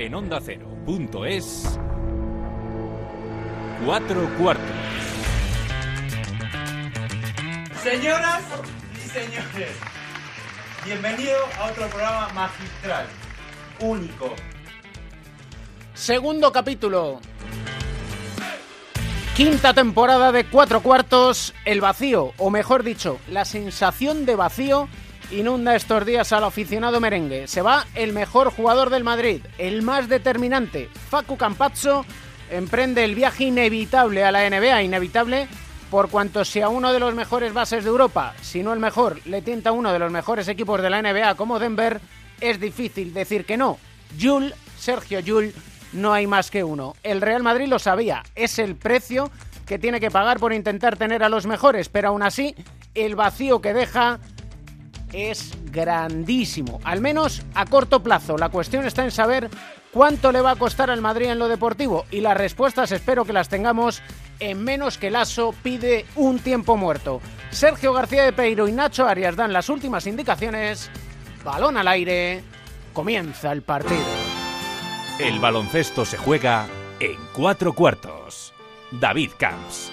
en onda es cuatro cuartos. Señoras y señores, bienvenido a otro programa magistral, único. Segundo capítulo. Quinta temporada de cuatro cuartos. El vacío, o mejor dicho, la sensación de vacío inunda estos días al aficionado merengue. Se va el mejor jugador del Madrid, el más determinante, Facu Campazzo, emprende el viaje inevitable a la NBA, inevitable por cuanto si a uno de los mejores bases de Europa, si no el mejor, le tienta uno de los mejores equipos de la NBA como Denver, es difícil decir que no. Jul, Sergio Jul, no hay más que uno. El Real Madrid lo sabía, es el precio que tiene que pagar por intentar tener a los mejores, pero aún así el vacío que deja es grandísimo, al menos a corto plazo. La cuestión está en saber cuánto le va a costar al Madrid en lo deportivo y las respuestas espero que las tengamos en menos que Lasso pide un tiempo muerto. Sergio García de Peiro y Nacho Arias dan las últimas indicaciones. Balón al aire. Comienza el partido. El baloncesto se juega en cuatro cuartos. David Camps.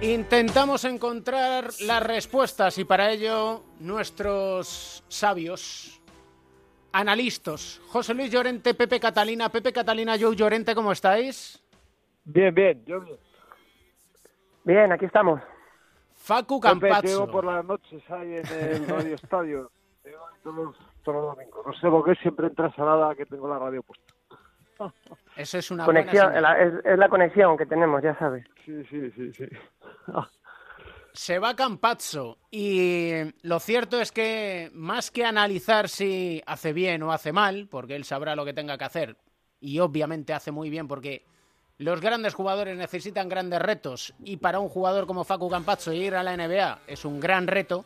Intentamos encontrar las respuestas y para ello nuestros sabios, analistas, José Luis Llorente, Pepe Catalina, Pepe Catalina, Joe Llorente, ¿cómo estáis? Bien, bien, yo bien. Bien, aquí estamos. Facu Campazzo. Llego por las noches ahí en el Radio Estadio. Todos, todos los domingos. No sé por qué siempre entra salada que tengo la radio puesta. Eso es una conexión, es, la conexión que tenemos, ya sabes. Sí, sí, sí, sí. Se va Campazzo y lo cierto es que más que analizar si hace bien o hace mal, porque él sabrá lo que tenga que hacer y obviamente hace muy bien porque los grandes jugadores necesitan grandes retos y para un jugador como Facu Campazzo ir a la NBA es un gran reto,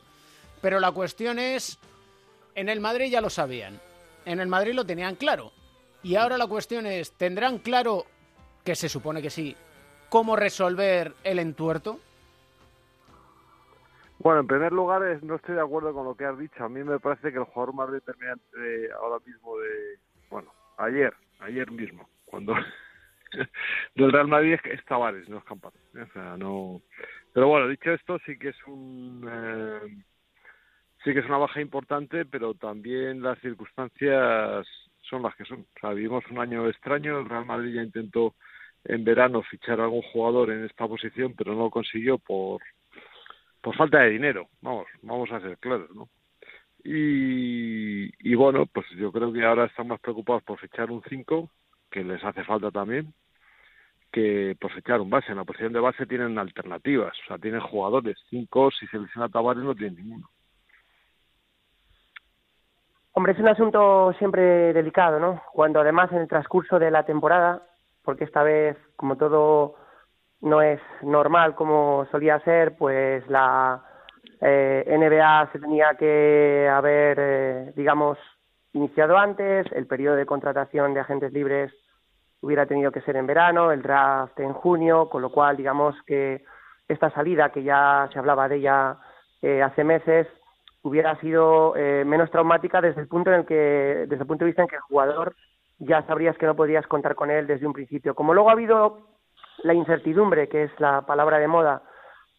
pero la cuestión es, en el Madrid ya lo sabían, en el Madrid lo tenían claro y ahora la cuestión es, ¿tendrán claro, que se supone que sí, cómo resolver el entuerto? Bueno, en primer lugar, no estoy de acuerdo con lo que has dicho. A mí me parece que el jugador más determinante ahora mismo de, bueno, ayer, ayer mismo, cuando del Real Madrid es Tavares, no es Campaz. O sea, no. Pero bueno, dicho esto, sí que es un, eh, sí que es una baja importante, pero también las circunstancias son las que son. O sea, vivimos un año extraño, el Real Madrid ya intentó en verano fichar a algún jugador en esta posición, pero no lo consiguió por, por falta de dinero, vamos, vamos a ser claros, ¿no? Y, bueno, pues yo creo que ahora están más preocupados por fichar un 5, que les hace falta también, que por fichar un base. En la posición de base tienen alternativas, o sea, tienen jugadores. 5, si se lesiona Tavares, no tienen ninguno. Hombre, es un asunto siempre delicado, ¿no? Cuando además en el transcurso de la temporada, porque esta vez, como todo no es normal como solía ser, pues la eh, NBA se tenía que haber, eh, digamos, iniciado antes, el periodo de contratación de agentes libres hubiera tenido que ser en verano, el draft en junio, con lo cual, digamos que esta salida, que ya se hablaba de ella eh, hace meses, hubiera sido eh, menos traumática desde el punto en el que desde el punto de vista en que el jugador ya sabrías que no podías contar con él desde un principio. Como luego ha habido la incertidumbre, que es la palabra de moda,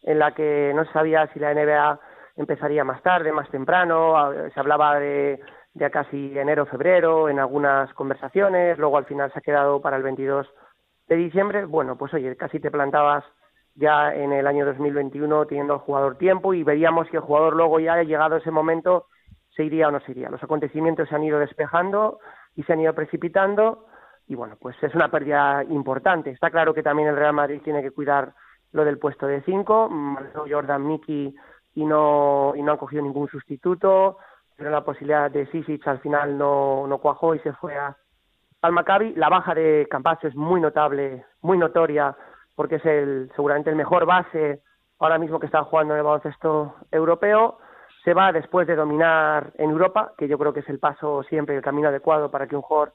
en la que no se sabía si la NBA empezaría más tarde, más temprano, se hablaba de, de casi enero, febrero en algunas conversaciones, luego al final se ha quedado para el 22 de diciembre. Bueno, pues oye, casi te plantabas ya en el año 2021 teniendo al jugador tiempo y veríamos si el jugador luego ya ha llegado ese momento se iría o no se iría. Los acontecimientos se han ido despejando y se han ido precipitando y bueno, pues es una pérdida importante. Está claro que también el Real Madrid tiene que cuidar lo del puesto de cinco, Jordan Miki y no y no han cogido ningún sustituto, pero la posibilidad de Sisic al final no, no cuajó y se fue a, al Maccabi. La baja de Campazzo es muy notable, muy notoria porque es el seguramente el mejor base ahora mismo que está jugando en el baloncesto europeo. Se va después de dominar en Europa, que yo creo que es el paso siempre, el camino adecuado para que un jugador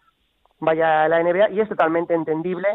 vaya a la NBA, y es totalmente entendible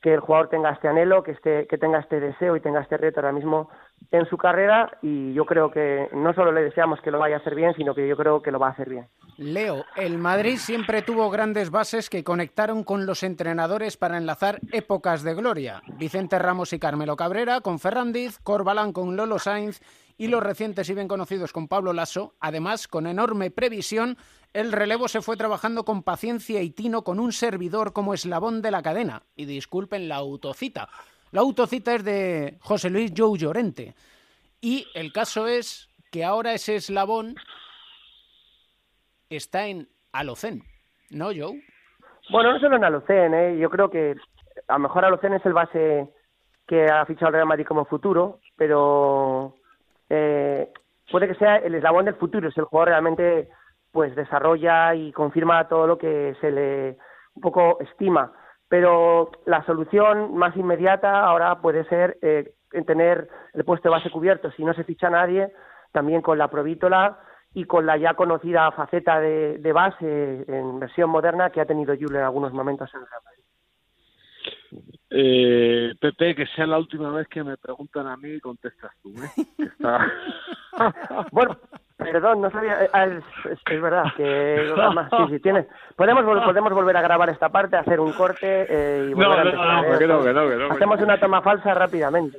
que el jugador tenga este anhelo, que, este, que tenga este deseo y tenga este reto ahora mismo en su carrera y yo creo que no solo le deseamos que lo vaya a hacer bien, sino que yo creo que lo va a hacer bien. Leo, el Madrid siempre tuvo grandes bases que conectaron con los entrenadores para enlazar épocas de gloria. Vicente Ramos y Carmelo Cabrera con Ferrandiz, Corbalán con Lolo Sainz y los recientes y bien conocidos con Pablo Lasso. Además, con enorme previsión, el relevo se fue trabajando con paciencia y tino con un servidor como eslabón de la cadena. Y disculpen la autocita. La autocita es de José Luis Joe Llorente. Y el caso es que ahora ese eslabón está en Alocén, ¿no, Joe? Bueno, no solo en Alocén, ¿eh? yo creo que a lo mejor Alocén es el base que ha fichado el Real Madrid como futuro, pero eh, puede que sea el eslabón del futuro, es el jugador realmente pues desarrolla y confirma todo lo que se le un poco estima. Pero la solución más inmediata ahora puede ser eh, tener el puesto de base cubierto. Si no se ficha nadie, también con la provítola y con la ya conocida faceta de, base en versión moderna que ha tenido Julio en algunos momentos en el Real eh, Pepe, que sea la última vez que me preguntan a mí y contestas tú. ¿eh? bueno, perdón, no sabía. Eh, ah, es, verdad que. sí, sí, tienes. Podemos, podemos volver a grabar esta parte, hacer un corte eh, y volver no, a No, no, que no, que no, Hacemos una toma falsa rápidamente.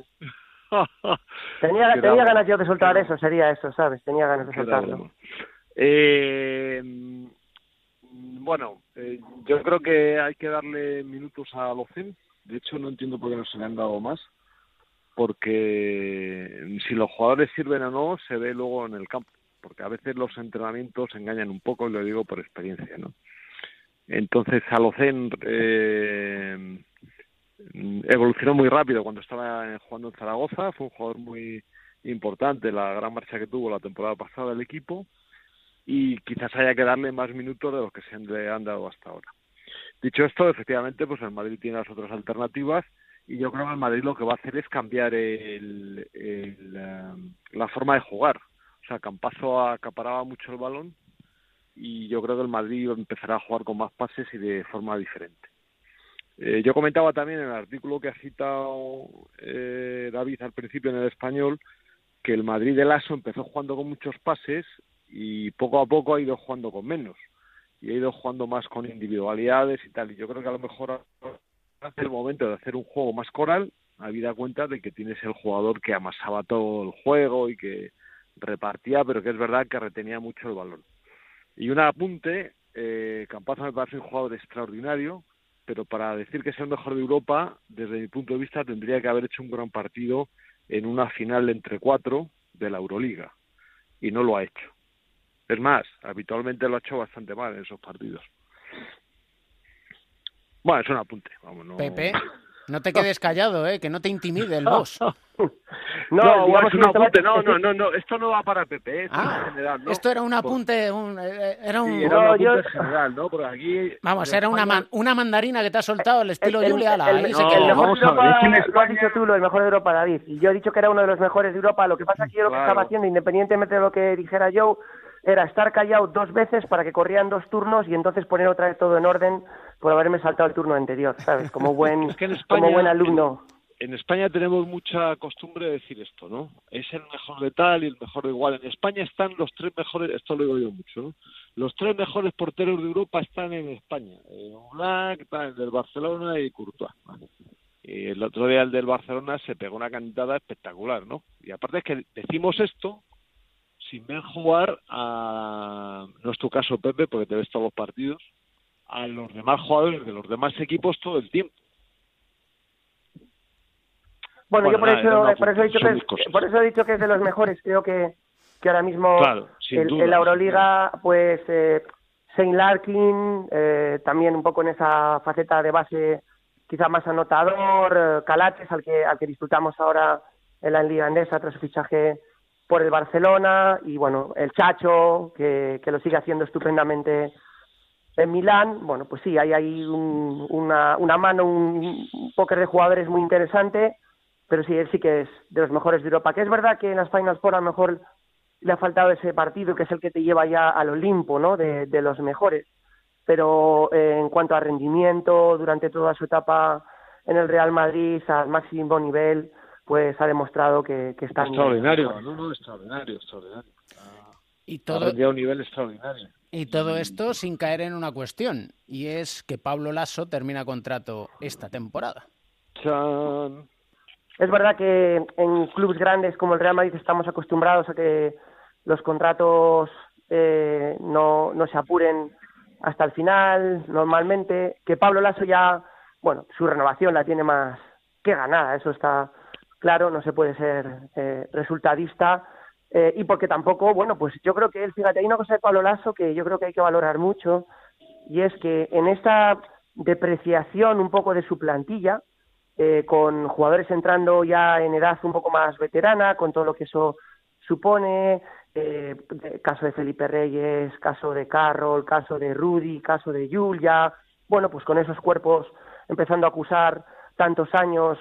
tenía, tenía ganas yo de soltar eso, sería eso, ¿sabes? Tenía ganas de soltarlo. Eh, bueno, eh, yo creo que hay que darle minutos a Locen. De hecho, no entiendo por qué no se le han dado más. Porque si los jugadores sirven o no, se ve luego en el campo. Porque a veces los entrenamientos engañan un poco, y lo digo por experiencia, ¿no? Entonces, Alocen eh, evolucionó muy rápido cuando estaba jugando en Zaragoza. Fue un jugador muy importante, la gran marcha que tuvo la temporada pasada el equipo y quizás haya que darle más minutos de los que se han dado hasta ahora. Dicho esto, efectivamente, pues el Madrid tiene las otras alternativas y yo creo que el Madrid lo que va a hacer es cambiar el, em, la forma de jugar. Sea, Campazo acaparaba mucho el balón y yo creo que el Madrid empezará a jugar con más pases y de forma diferente. Eh, yo comentaba también en el artículo que ha citado eh, David al principio en el español que el Madrid de Lasso empezó jugando con muchos pases y poco a poco ha ido jugando con menos y ha ido jugando más con individualidades y tal. Y yo creo que a lo mejor hace el momento de hacer un juego más coral, habida cuenta de que tienes el jugador que amasaba todo el juego y que repartía, pero que es verdad que retenía mucho el balón. Y un apunte, eh, Campazo me parece un jugador extraordinario, pero para decir que es el mejor de Europa, desde mi punto de vista, tendría que haber hecho un gran partido en una final entre cuatro de la Euroliga, y no lo ha hecho. Es más, habitualmente lo ha hecho bastante mal en esos partidos. Bueno, es un apunte. Vamos, no... Pepe, no te quedes callado, ¿eh? que no te intimide el boss. no, no es un apunte. No, no, no, no, esto no va para Pepe, esto ah, general, ¿no? Esto era un apunte, un, eh, era un... Sí, era un apunte general, ¿no? Porque aquí... Vamos, era una, una mandarina que te ha soltado el estilo el, Julia El, el, no, mejor de Europa, lo has dicho tú, lo el mejor de Europa, David. Y yo he dicho que era uno de los mejores de Europa. Lo que pasa es que yo lo que estaba haciendo, independientemente de lo que dijera Joe, era estar callado dos veces para que corrieran dos turnos y entonces poner otra vez todo en orden por haberme saltado el turno anterior, ¿sabes? Como buen, como buen alumno. En, España tenemos mucha costumbre de decir esto, ¿no? Es el mejor de tal y el mejor de igual. En España están los tres mejores, esto lo digo yo mucho, ¿no? Los tres mejores porteros de Europa están en España. Black, el del Barcelona y Courtois. Y el otro día el del Barcelona se pegó una cantada espectacular, ¿no? Y aparte es que decimos esto sin ver jugar a, no es tu caso Pepe, porque te ves todos los partidos, a los demás jugadores de los demás equipos todo el tiempo. Bueno, yo por eso, por eso, he dicho que es, por eso he dicho que es de los mejores. Creo que, que ahora mismo en la Euroliga, pues eh, Saint Larkin, eh, también un poco en esa faceta de base quizá más anotador, eh, Calates, al que, al que disfrutamos ahora en la Liga Andesa tras su fichaje por el Barcelona y bueno, el Chacho, que, que lo sigue haciendo estupendamente en Milán, bueno, pues sí, hay ahí una, una mano, un, póker de jugadores muy interesante, pero sí, él sí que es de los mejores de Europa. Que es verdad que en las Final Four a lo mejor le ha faltado ese partido que es el que te lleva ya al Olimpo, ¿no? De, los mejores. Pero eh, en cuanto a rendimiento, durante toda su etapa en el Real Madrid, al máximo nivel, pues ha demostrado que, que está... Extraordinario, no, no, extraordinario, extraordinario. y todo... Ha un nivel extraordinario. Y todo esto sin caer en una cuestión, y es que Pablo Lasso termina contrato esta temporada. Es verdad que en clubes grandes como el Real Madrid estamos acostumbrados a que los contratos eh, no, no se apuren hasta el final, normalmente. Que Pablo Lasso ya, bueno, su renovación la tiene más que ganada, eso está claro, no se puede ser eh, resultadista eh, y porque tampoco, bueno, pues yo creo que él, fíjate, hay una cosa de Pablo Lasso que yo creo que hay que valorar mucho, y es que en esta depreciación un poco de su plantilla, eh, con jugadores entrando ya en edad un poco más veterana, con todo lo que eso supone, eh, caso de Felipe Reyes, caso de Carroll, caso de Rudy, caso de Julia, bueno, pues con esos cuerpos empezando a acusar tantos años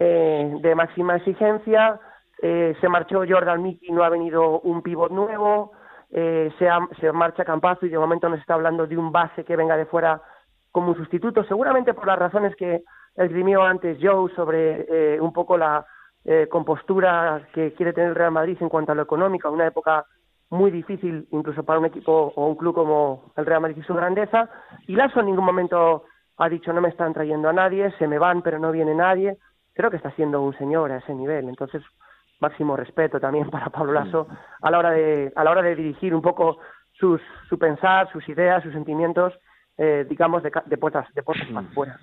de máxima exigencia, eh, se marchó Jordan Mickey, no ha venido un pivot nuevo, eh, se, se marcha Campazo y de momento nos está hablando de un base que venga de fuera como un sustituto, seguramente por las razones que esgrimió antes Joe sobre eh, un poco la eh, compostura que quiere tener el Real Madrid en cuanto a lo económico, una época muy difícil incluso para un equipo o un club como el Real Madrid y su grandeza, y Lasso en ningún momento ha dicho no me están trayendo a nadie, se me van pero no viene nadie, creo que está siendo un señor a ese nivel, entonces máximo respeto también para Pablo Lasso a la hora de, a la hora de dirigir un poco sus, su pensar, sus ideas, sus sentimientos, eh, digamos, de, de, puertas, de puertas para afuera.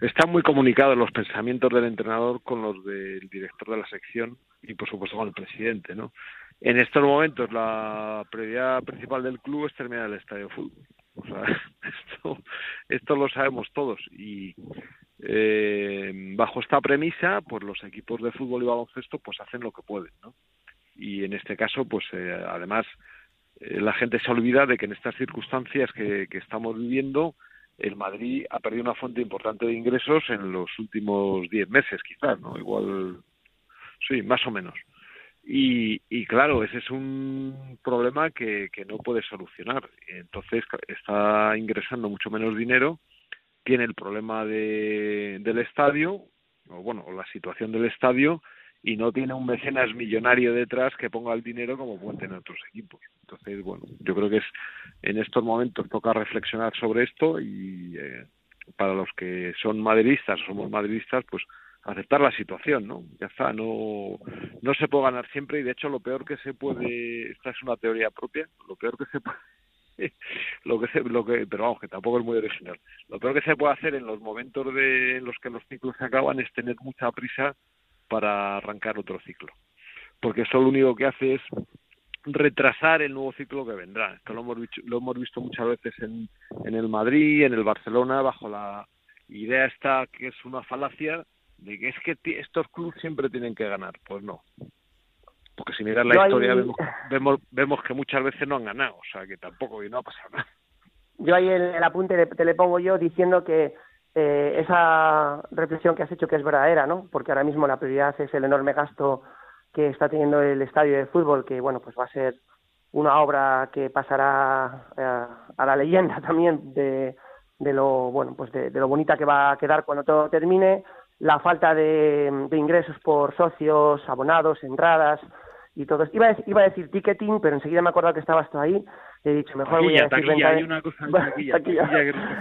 Están muy comunicados los pensamientos del entrenador con los del director de la sección y, por supuesto, con el presidente, ¿no? En estos momentos la prioridad principal del club es terminar el estadio de fútbol. O sea, esto, esto lo sabemos todos y eh, bajo esta premisa, pues los equipos de fútbol y baloncesto pues hacen lo que pueden. Y en este caso, pues eh, además eh, la gente se olvida de que en estas circunstancias que, estamos viviendo, el Madrid ha perdido una fuente importante de ingresos en los últimos diez meses, quizás, ¿no? Igual, sí, más o menos. Y, y claro, ese es un problema que, que no puede solucionar. Entonces está ingresando mucho menos dinero tiene el problema de, del estadio, o bueno, la situación del estadio, y no tiene un mecenas millonario detrás que ponga el dinero como pueden tener otros equipos. Entonces, bueno, yo creo que es en estos momentos toca reflexionar sobre esto y eh, para los que son madridistas, somos madridistas, pues aceptar la situación, ¿no? Ya está, no, no se puede ganar siempre y de hecho lo peor que se puede, esta es una teoría propia, lo peor que se puede lo que se, lo que pero vamos que tampoco es muy original. Lo peor que se puede hacer en los momentos de los que los ciclos se acaban es tener mucha prisa para arrancar otro ciclo. Porque eso lo único que hace es retrasar el nuevo ciclo que vendrá. Esto lo hemos lo hemos visto muchas veces en, en el Madrid en el Barcelona bajo la idea esta que es una falacia de que es que estos clubes siempre tienen que ganar. Pues no porque si miras la historia vemos, vemos, que muchas veces no han ganado, o sea que tampoco y no ha pasado nada. Yo ahí el, apunte te le pongo yo diciendo que eh, esa reflexión que has hecho que es verdadera, ¿no? Porque ahora mismo la prioridad es el enorme gasto que está teniendo el estadio de fútbol, que bueno, pues va a ser una obra que pasará eh, a la leyenda también de, de lo bueno, pues de, de, lo bonita que va a quedar cuando todo termine, la falta de, de ingresos por socios, abonados, entradas, y todo iba a, iba a decir ticketing pero enseguida me he acordado que estabas tú ahí he dicho mejor voy a decir taquilla, hay una cosa taquilla taquilla,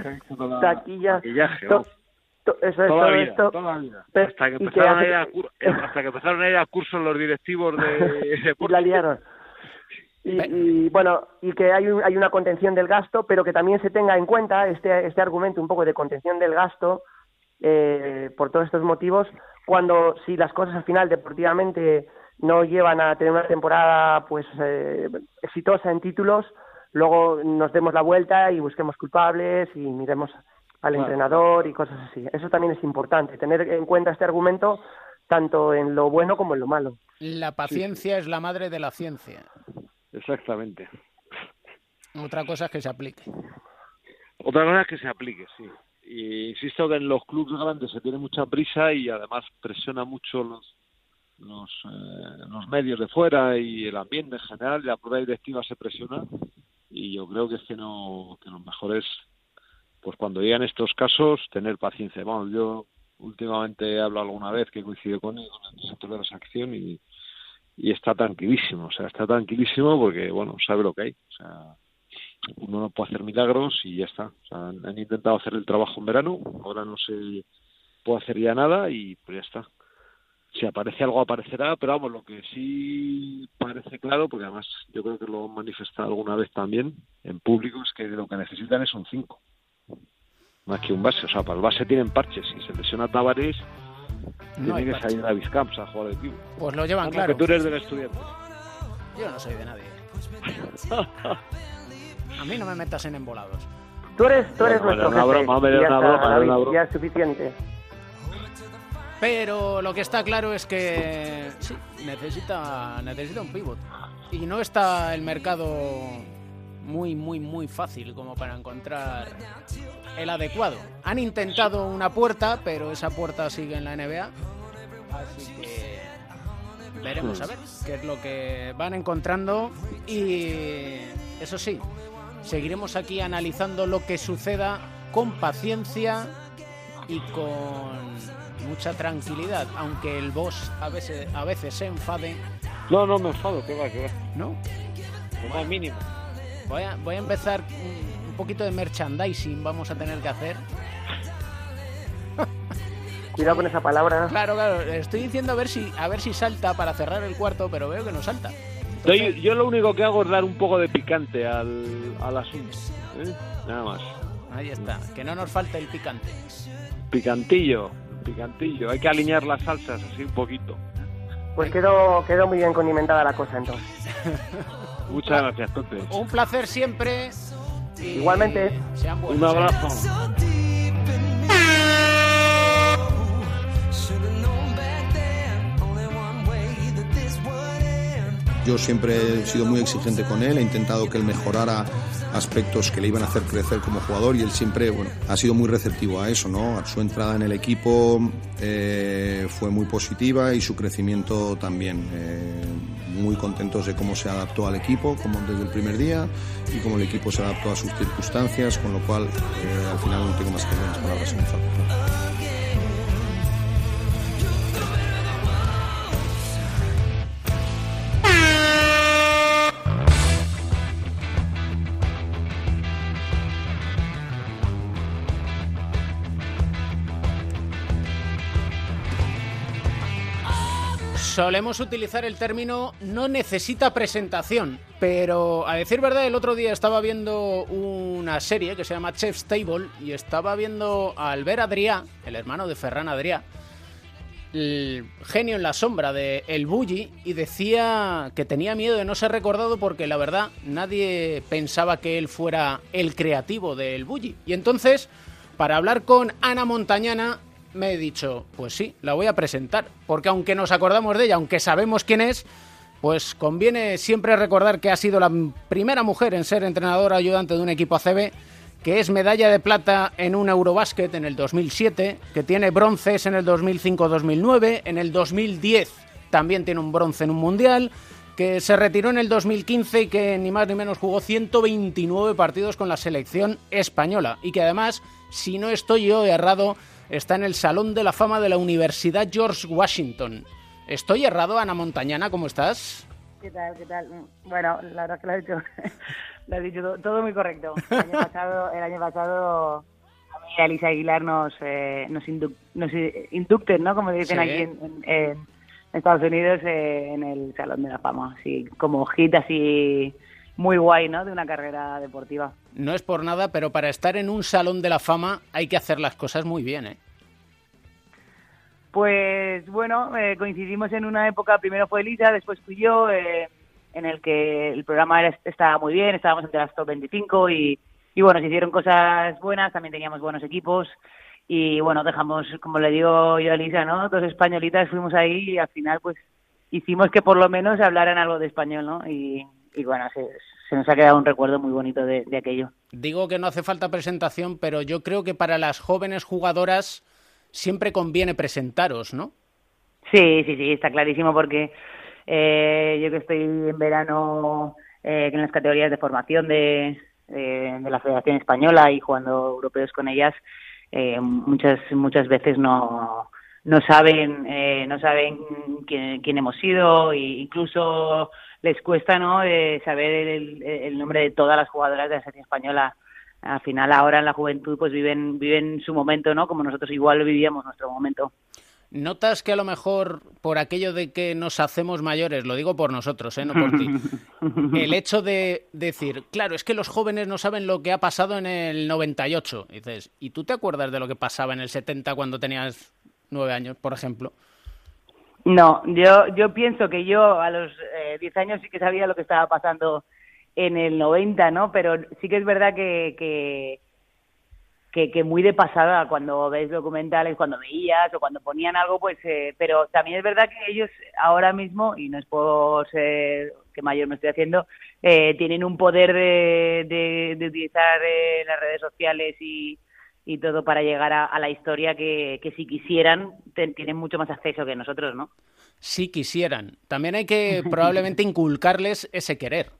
taquilla, taquilla, eso es toda todo vida, esto. toda vida. hasta que empezaron a ir a hasta que empezaron a ir a cursos los directivos de, y la liaron. Y, y, bueno y que hay un, hay una contención del gasto pero que también se tenga en cuenta este este argumento un poco de contención del gasto eh, por todos estos motivos cuando si las cosas al final deportivamente no llevan a tener una temporada pues eh, exitosa en títulos, luego nos demos la vuelta y busquemos culpables y miremos al entrenador y cosas así. Eso también es importante, tener en cuenta este argumento tanto en lo bueno como en lo malo. La paciencia es la madre de la ciencia. Exactamente. Otra cosa es que se aplique. Otra cosa es que se aplique, sí. Y insisto que en los clubes grandes se tiene mucha prisa y además presiona mucho los los, eh, los medios de fuera y el ambiente en general, la prueba directiva se presiona y yo creo que es que no que lo mejor es pues cuando llegan estos casos tener paciencia. Vamos, yo últimamente he hablado alguna vez que coincide con él, con el director de la sección y, y está tranquilísimo, o sea, está tranquilísimo porque, bueno, sabe lo que hay. O sea, uno no puede hacer milagros y ya está. O sea, han, intentado hacer el trabajo en verano, ahora no se puede hacer ya nada y pues ya está. Si aparece algo aparecerá, pero vamos, lo que sí parece claro, porque además yo creo que lo han manifestado alguna vez también en público, es que lo que necesitan es un 5 más que un base. O sea, para el base tienen parches. Si se lesiona Tavares, no tiene que salir a Vizcamps a jugar el equipo. Pues lo llevan claro. que tú eres del estudiante. Yo no soy de nadie. a mí no me metas en embolados. Tú eres, tú eres nuestro jefe. Broma, ya, una broma, una broma. ya es suficiente. Pero lo que está claro es que sí, necesita, necesita un pivot. Y no está el mercado muy, muy, muy fácil como para encontrar el adecuado. Han intentado una puerta, pero esa puerta sigue en la NBA. Así que veremos a ver qué es lo que van encontrando. Y eso sí, seguiremos aquí analizando lo que suceda con paciencia y con mucha tranquilidad, aunque el boss a veces, a veces se enfade. No, no me enfado, que va, que va. ¿No? Como mínimo. Voy a, voy a empezar un poquito de merchandising, vamos a tener que hacer. Cuidado con esa palabra. Claro, claro. Estoy diciendo a ver si a ver si salta para cerrar el cuarto, pero veo que no salta. Yo, lo único que hago es dar un poco de picante al, al asunto. ¿eh? Nada más. Ahí está. Que no nos falte el picante. Picantillo, picantillo. Hay que alinear las salsas así un poquito. Pues quedó, quedó muy bien condimentada la cosa entonces. Muchas gracias, Tote. Un placer siempre. Igualmente. Un abrazo. Yo siempre he sido muy exigente con él, he intentado que él mejorara aspectos que le iban a hacer crecer como jugador y él siempre bueno, ha sido muy receptivo a eso. ¿no? Su entrada en el equipo eh, fue muy positiva y su crecimiento también. Eh, muy contentos de cómo se adaptó al equipo, como desde el primer día, y cómo el equipo se adaptó a sus circunstancias, con lo cual eh, al final no tengo más que buenas palabras en Solemos utilizar el término no necesita presentación, pero a decir verdad, el otro día estaba viendo una serie que se llama Chef's Table y estaba viendo a Albert Adrià, el hermano de Ferran Adrià, el genio en la sombra de El Bulli, y decía que tenía miedo de no ser recordado porque la verdad nadie pensaba que él fuera el creativo de El Bulli. Y entonces, para hablar con Ana Montañana, me he dicho, pues sí, la voy a presentar, porque aunque nos acordamos de ella, aunque sabemos quién es, pues conviene siempre recordar que ha sido la primera mujer en ser entrenadora ayudante de un equipo ACB, que es medalla de plata en un Eurobásquet en el 2007, que tiene bronces en el 2005-2009, en el 2010 también tiene un bronce en un mundial, que se retiró en el 2015 y que ni más ni menos jugó 129 partidos con la selección española y que además, si no estoy yo errado, está en el Salón de la Fama de la Universidad George Washington. ¿Estoy errado, Ana Montañana? ¿Cómo estás? ¿Qué tal? ¿Qué tal? Bueno, la verdad es que lo has dicho, lo has dicho todo, muy correcto. El año pasado, el año pasado a Aguilar nos, eh, nos, inducten, ¿no? Como dicen aquí en, Estados Unidos, eh, en el Salón de la Fama. Así como hit así muy guay, ¿no? De una carrera deportiva. No es por nada, pero para estar en un salón de la fama hay que hacer las cosas muy bien, ¿eh? Pues bueno, eh, coincidimos en una época, primero fue Elisa, después fui yo, eh, en el que el programa era, estaba muy bien, estábamos entre las top 25 y, bueno, se hicieron cosas buenas, también teníamos buenos equipos y bueno, dejamos, como le digo yo a Elisa, ¿no? Dos españolitas fuimos ahí y al final pues hicimos que por lo menos hablaran algo de español. Y, bueno, se, se nos ha quedado un recuerdo muy bonito de, aquello. Digo que no hace falta presentación, pero yo creo que para las jóvenes jugadoras siempre conviene presentaros, ¿no? Sí, sí, sí, está clarísimo porque eh, yo que estoy en verano eh, en las categorías de formación de, de, la Federación Española y jugando europeos con ellas, eh, muchas muchas veces no no saben eh, no saben quién, quién, hemos sido e incluso les cuesta no saber el, nombre de todas las jugadoras de la selección española al final ahora en la juventud pues viven viven su momento no como nosotros igual vivíamos nuestro momento ¿Notas que a lo mejor por aquello de que nos hacemos mayores, lo digo por nosotros, ¿eh? no por ti, el hecho de decir, claro, es que los jóvenes no saben lo que ha pasado en el 98, y dices, ¿y tú te acuerdas de lo que pasaba en el 70 cuando tenías nueve años, por ejemplo? No, yo, yo pienso que yo a los eh, diez años sí que sabía lo que estaba pasando en el 90, ¿no? Pero sí que es verdad que, que que, muy de pasada cuando ves documentales, cuando veías o cuando ponían algo, pues, eh, pero también es verdad que ellos ahora mismo, y no es por ser que mayor me estoy haciendo, eh, tienen un poder de, de, utilizar eh, las redes sociales y, y todo para llegar a, la historia que, que si quisieran tienen mucho más acceso que nosotros, ¿no? Si quisieran. También hay que probablemente inculcarles ese querer.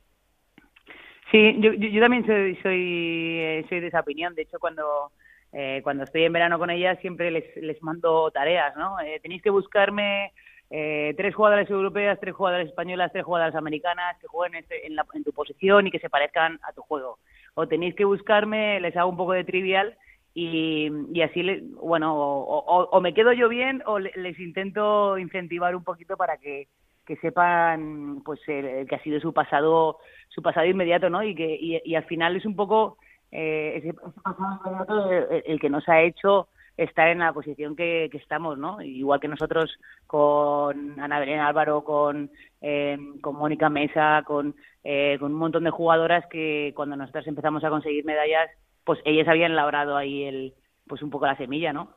Sí, yo, yo, también soy, soy, eh, soy de esa opinión. De hecho, cuando, eh, cuando estoy en verano con ellas siempre les, les mando tareas, ¿no? Eh, tenéis que buscarme eh, tres jugadoras europeas, tres jugadoras españolas, tres jugadoras americanas que jueguen este, en, la, en, tu posición y que se parezcan a tu juego. O tenéis que buscarme, les hago un poco de trivial y, así, le, bueno, o, o, me quedo yo bien o les intento incentivar un poquito para que que sepan pues que ha sido su pasado su pasado inmediato no y que y, al final es un poco eh, ese, pasado inmediato el, que nos ha hecho estar en la posición que, estamos no igual que nosotros con Ana Belén Álvaro con eh, con Mónica Mesa con eh, con un montón de jugadoras que cuando nosotras empezamos a conseguir medallas pues ellas habían labrado ahí el pues un poco la semilla no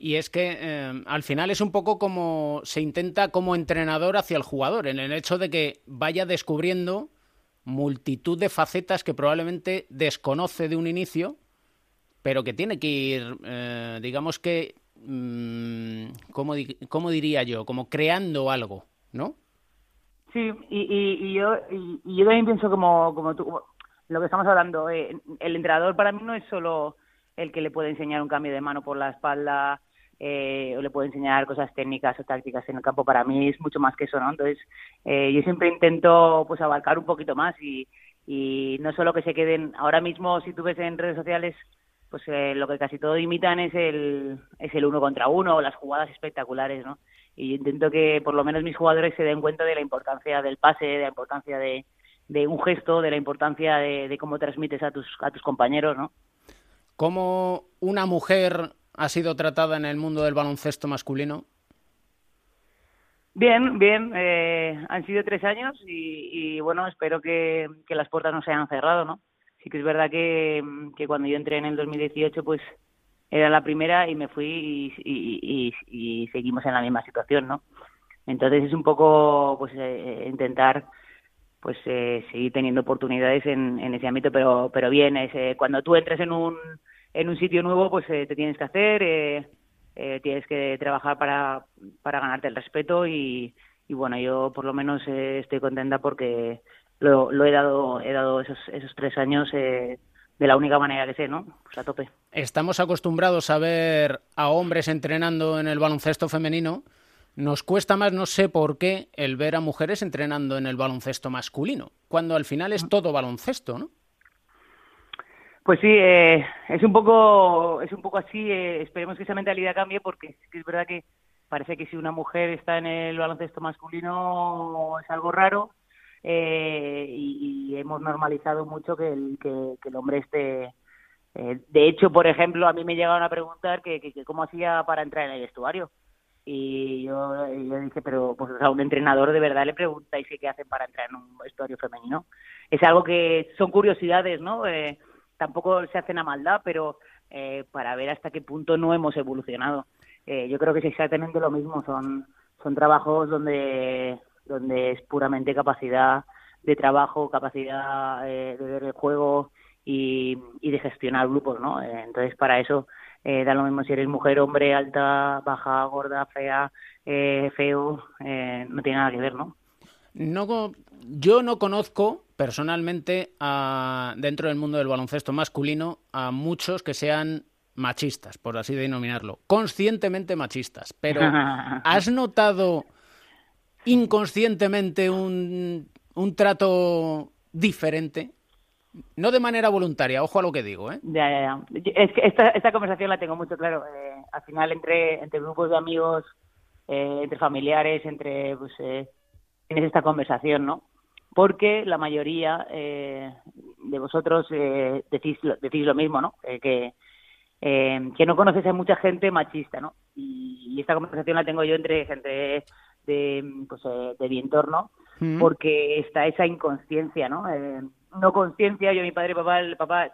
y es que eh, al final es un poco como se intenta como entrenador hacia el jugador, en el hecho de que vaya descubriendo multitud de facetas que probablemente desconoce de un inicio, pero que tiene que ir, eh, digamos que, mmm, ¿cómo, diría yo? Como creando algo, ¿no? Sí, y, yo, y, yo también pienso como, como tú, lo que estamos hablando, eh, el entrenador para mí no es solo el que le puede enseñar un cambio de mano por la espalda eh, o le puedo enseñar cosas técnicas o tácticas en el campo, para mí es mucho más que eso, ¿no? Entonces, eh, yo siempre intento pues abarcar un poquito más y, no solo que se queden, ahora mismo si tú ves en redes sociales, pues eh, lo que casi todo imitan es el, es el uno contra uno o las jugadas espectaculares, ¿no? Y intento que por lo menos mis jugadores se den cuenta de la importancia del pase, de la importancia de, de un gesto, de la importancia de, de cómo transmites a tus, a tus compañeros, ¿no? ¿Cómo una mujer ha sido tratada en el mundo del baloncesto masculino? Bien, bien. Eh, han sido tres años y, bueno, espero que, las puertas no se hayan cerrado, ¿no? Sí que es verdad que, cuando yo entré en el 2018, pues era la primera y me fui y, seguimos en la misma situación, ¿no? Entonces es un poco, pues, eh, intentar pues eh, seguir teniendo oportunidades en, ese ámbito, pero pero bien, es, cuando tú entres en un en un sitio nuevo pues eh, te tienes que hacer, eh, eh, tienes que trabajar para, para ganarte el respeto y, y bueno, yo por lo menos estoy contenta porque lo, lo, he dado he dado esos, esos tres años de la única manera que sé, ¿no? Pues a tope. Estamos acostumbrados a ver a hombres entrenando en el baloncesto femenino. Nos cuesta más, no sé por qué, el ver a mujeres entrenando en el baloncesto masculino, cuando al final es todo baloncesto, ¿no? Pues sí, eh, es un poco es un poco así. Eh, esperemos que esa mentalidad cambie porque es verdad que parece que si una mujer está en el baloncesto masculino es algo raro eh, y, hemos normalizado mucho que el, que, el hombre esté. de hecho, por ejemplo, a mí me llegaron a preguntar que, que, cómo hacía para entrar en el vestuario. Y yo, yo dije, pero pues a un entrenador de verdad le preguntáis qué hacen para entrar en un vestuario femenino. Es algo que son curiosidades, ¿no? Eh, tampoco se hacen a maldad, pero eh, para ver hasta qué punto no hemos evolucionado. Eh, yo creo que es exactamente lo mismo, son, son trabajos donde, donde es puramente capacidad de trabajo, capacidad de ver el juego y, de gestionar grupos, ¿no? entonces, para eso da lo mismo si eres mujer, hombre, alta, baja, gorda, fea, feo, no tiene nada que ver, ¿no? No, yo no conozco personalmente a, dentro del mundo del baloncesto masculino a muchos que sean machistas, por así denominarlo, conscientemente machistas. Pero ¿has notado inconscientemente un, un trato diferente? No de manera voluntaria, ojo a lo que digo, ¿eh? Ya, ya, ya. Es que esta, esta conversación la tengo mucho claro. Eh, al final, entre, entre grupos de amigos, eh, entre familiares, entre pues, eh, tienes esta conversación, ¿no? Porque la mayoría eh, de vosotros eh, decís, decís lo mismo, ¿no? Eh, que, que no conoces a mucha gente machista, ¿no? Y, esta conversación la tengo yo entre gente de, pues, de mi entorno, mm. porque está esa inconsciencia, ¿no? no conciencia, yo mi padre, papá, el papá...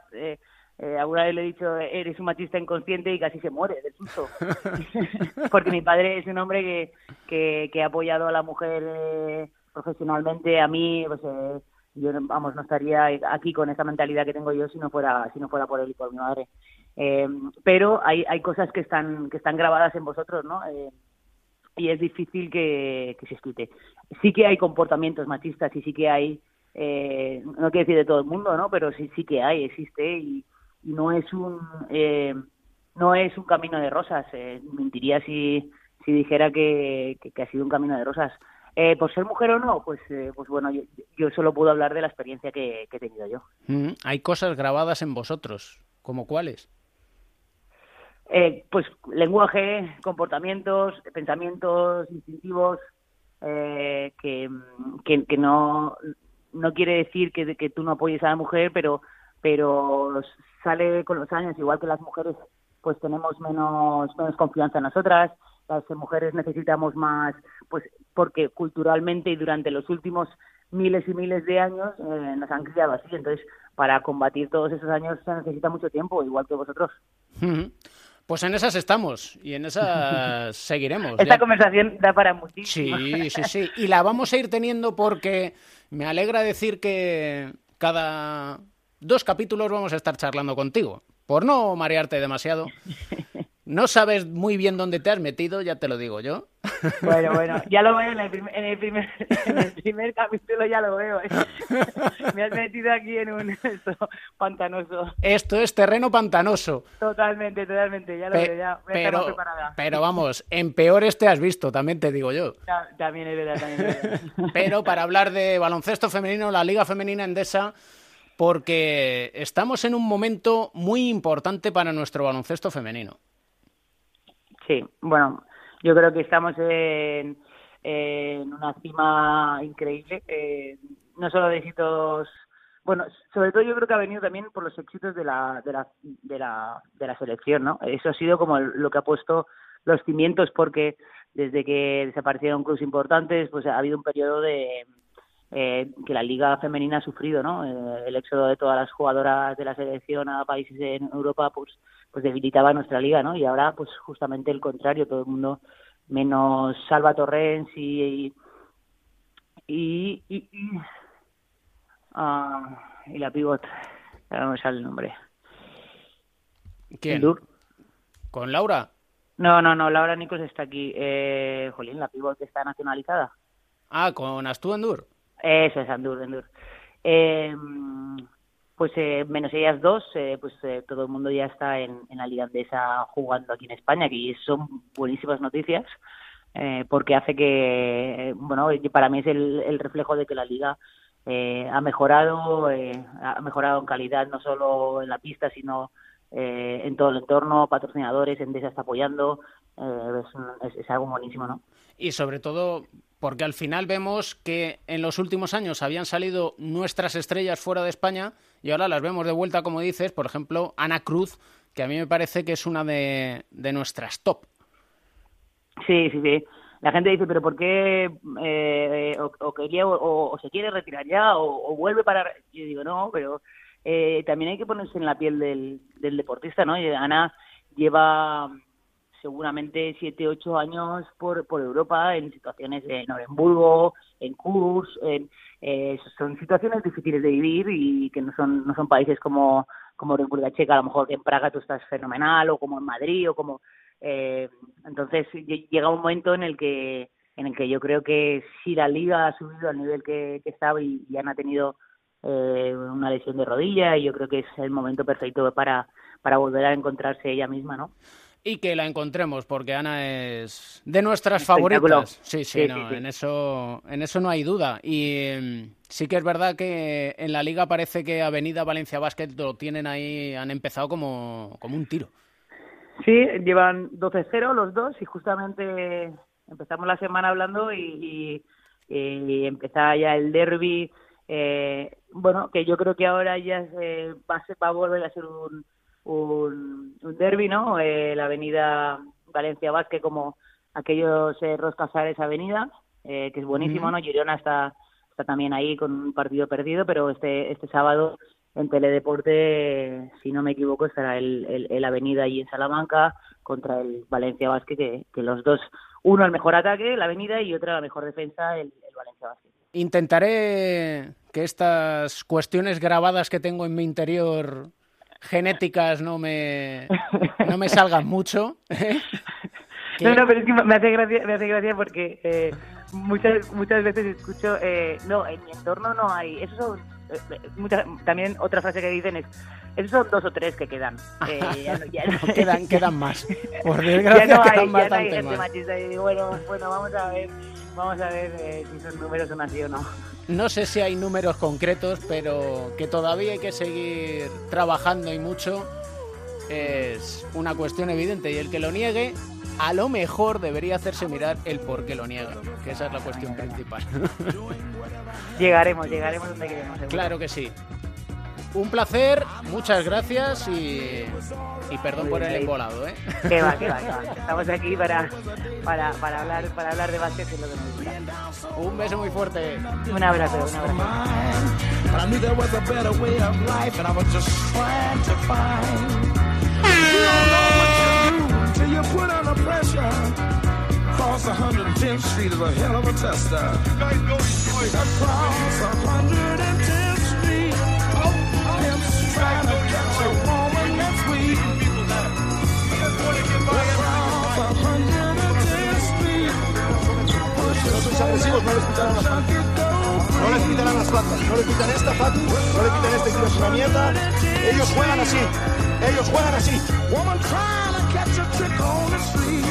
Eh, alguna vez le he dicho, eres un machista inconsciente y casi se muere del susto. Porque mi padre es un hombre que, que, que ha apoyado a la mujer eh, profesionalmente. A mí, pues, eh, yo, vamos, no estaría aquí con esa mentalidad que tengo yo si no fuera, si no fuera por él y por mi madre. Eh, pero hay, hay cosas que están, que están grabadas en vosotros, ¿no? y es difícil que, que se escute. Sí que hay comportamientos machistas y sí que hay, no quiero decir de todo el mundo, ¿no? Pero sí, sí que hay, existe y, no es un, no es un camino de rosas. mentiría si, si dijera que, que, ha sido un camino de rosas. Eh, por ser mujer o no, pues, eh, pues bueno, yo, solo puedo hablar de la experiencia que, he tenido yo. Mm, hay cosas grabadas en vosotros, ¿como cuáles? Eh, pues lenguaje, comportamientos, pensamientos instintivos, que, que, no, no quiere decir que, que tú no apoyes a la mujer, pero, pero sale con los años, igual que las mujeres, pues tenemos menos, menos confianza en nosotras, las mujeres necesitamos más, pues porque culturalmente y durante los últimos miles y miles de años eh, nos han criado así. Entonces, para combatir todos esos años se necesita mucho tiempo, igual que vosotros. Pues en esas estamos y en esas seguiremos. Esta conversación da para muchísimo. Sí, sí, sí. Y la vamos a ir teniendo porque me alegra decir que cada dos capítulos vamos a estar charlando contigo. Por no marearte demasiado. No sabes muy bien dónde te has metido, ya te lo digo yo. Bueno, bueno, ya lo veo en el primer, en el primer, en el primer capítulo, ya lo veo. ¿eh? Me has metido aquí en un esto, pantanoso. Esto es terreno pantanoso. Totalmente, totalmente, ya lo veo, ya. pero, pero vamos, en peores te has visto, también te digo yo. también es verdad, también es verdad. Pero para hablar de baloncesto femenino, la Liga Femenina Endesa porque estamos en un momento muy importante para nuestro baloncesto femenino. Sí, bueno, yo creo que estamos en, una cima increíble, eh, no solo de éxitos, bueno, sobre todo yo creo que ha venido también por los éxitos de la, de la, de la, de la selección, ¿no? Eso ha sido como lo que ha puesto los cimientos porque desde que desaparecieron clubes importantes, pues ha habido un periodo de eh, que la liga femenina ha sufrido, ¿no? Eh, el éxodo de todas las jugadoras de la selección a países en Europa, pues pues debilitaba nuestra liga, ¿no? Y ahora, pues justamente el contrario, todo el mundo, menos Salva Torrens y y, y, ah, y, la pivot, ahora no me sale el nombre. ¿Quién? ¿Con Laura? No, no, no, Laura Nicos está aquí. Eh, jolín, la pivot está nacionalizada. Ah, con Astú Endur. Eso es Andur, Endur. Eh, pues eh, menos ellas dos, eh, pues eh, todo el mundo ya está en, la Liga Andesa jugando aquí en España, que son buenísimas noticias, porque hace que, bueno, para mí es el, reflejo de que la Liga ha mejorado, ha mejorado en calidad no solo en la pista, sino en todo el entorno, patrocinadores, Endesa está apoyando, es, es algo buenísimo, ¿no? Y sobre todo porque al final vemos que en los últimos años habían salido nuestras estrellas fuera de España y ahora las vemos de vuelta, como dices, por ejemplo, Ana Cruz, que a mí me parece que es una de, nuestras top. Sí, sí, sí. La gente dice, pero ¿por qué eh, o, quería, o, se quiere retirar ya o, vuelve para...? Yo digo, no, pero eh, también hay que ponerse en la piel del, deportista, ¿no? Ana lleva seguramente siete, ocho años por, por Europa en situaciones de Noremburgo, en Kurs, en, eh, son situaciones difíciles de vivir y que no son, no son países como, como República Checa, a lo mejor en Praga tú estás fenomenal, o como en Madrid, o como... Eh, entonces llega un momento en el que en el que yo creo que si la liga ha subido al nivel que, que estaba y, y han tenido eh, una lesión de rodilla y yo creo que es el momento perfecto para, para volver a encontrarse ella misma, ¿no? Y que la encontremos, porque Ana es de nuestras favoritas. Sí, sí, no, en eso, en eso no hay duda. Y em, sí que es verdad que en la liga parece que Avenida Valencia Basket lo tienen ahí, han empezado como, como un tiro. Sí, llevan 12-0 los dos y justamente empezamos la semana hablando y, y, y empezaba ya el derby eh, bueno, que yo creo que ahora ya eh, va, a va a volver a ser un, un, un derby, ¿no? Eh, la avenida Valencia Vázquez como aquellos eh, Roscasares Avenida, eh, que es buenísimo, ¿no? Girona está, está también ahí con un partido perdido, pero este, este sábado en Teledeporte, si no me equivoco, estará el, el, el Avenida allí en Salamanca contra el Valencia Vázquez, que, que los dos, uno el mejor ataque, la Avenida, y otra la mejor defensa, el, el Valencia Vázquez. Intentaré que estas cuestiones grabadas que tengo en mi interior genéticas no me, no me salgan mucho. ¿eh? No, no, pero es que me hace gracia, me hace gracia porque eh, muchas muchas veces escucho, eh, no, en mi entorno no hay, eso son, eh, muchas, también otra frase que dicen es, esos son dos o tres que quedan. Eh, ya no, ya no. quedan, quedan más. Por desgracia, ya no hay, quedan ya no hay gente más. machista. Y bueno, bueno, vamos a ver, vamos a ver eh, si son números son así o no. No sé si hay números concretos, pero que todavía hay que seguir trabajando y mucho es una cuestión evidente. Y el que lo niegue, a lo mejor debería hacerse mirar el por qué lo niega, que esa es la cuestión principal. Llegaremos, llegaremos donde queremos. seguro. claro que sí. Un placer, muchas gracias y, y perdón por el embolado, ¿eh? Que va, que va, que va. Estamos aquí para, para, para, hablar, para hablar de básquet, lo que nos gusta. Un beso muy fuerte. Un abrazo, un abrazo. Across 110th Street is a hell of a tester. Across 110th Los agresivos no les quitarán las faltas. No les quitarán las faltas. No le quitan esta falta. No le quitan este tiro. Es una mierda. Ellos juegan así. Ellos juegan así. Woman trying to catch a trick on the street.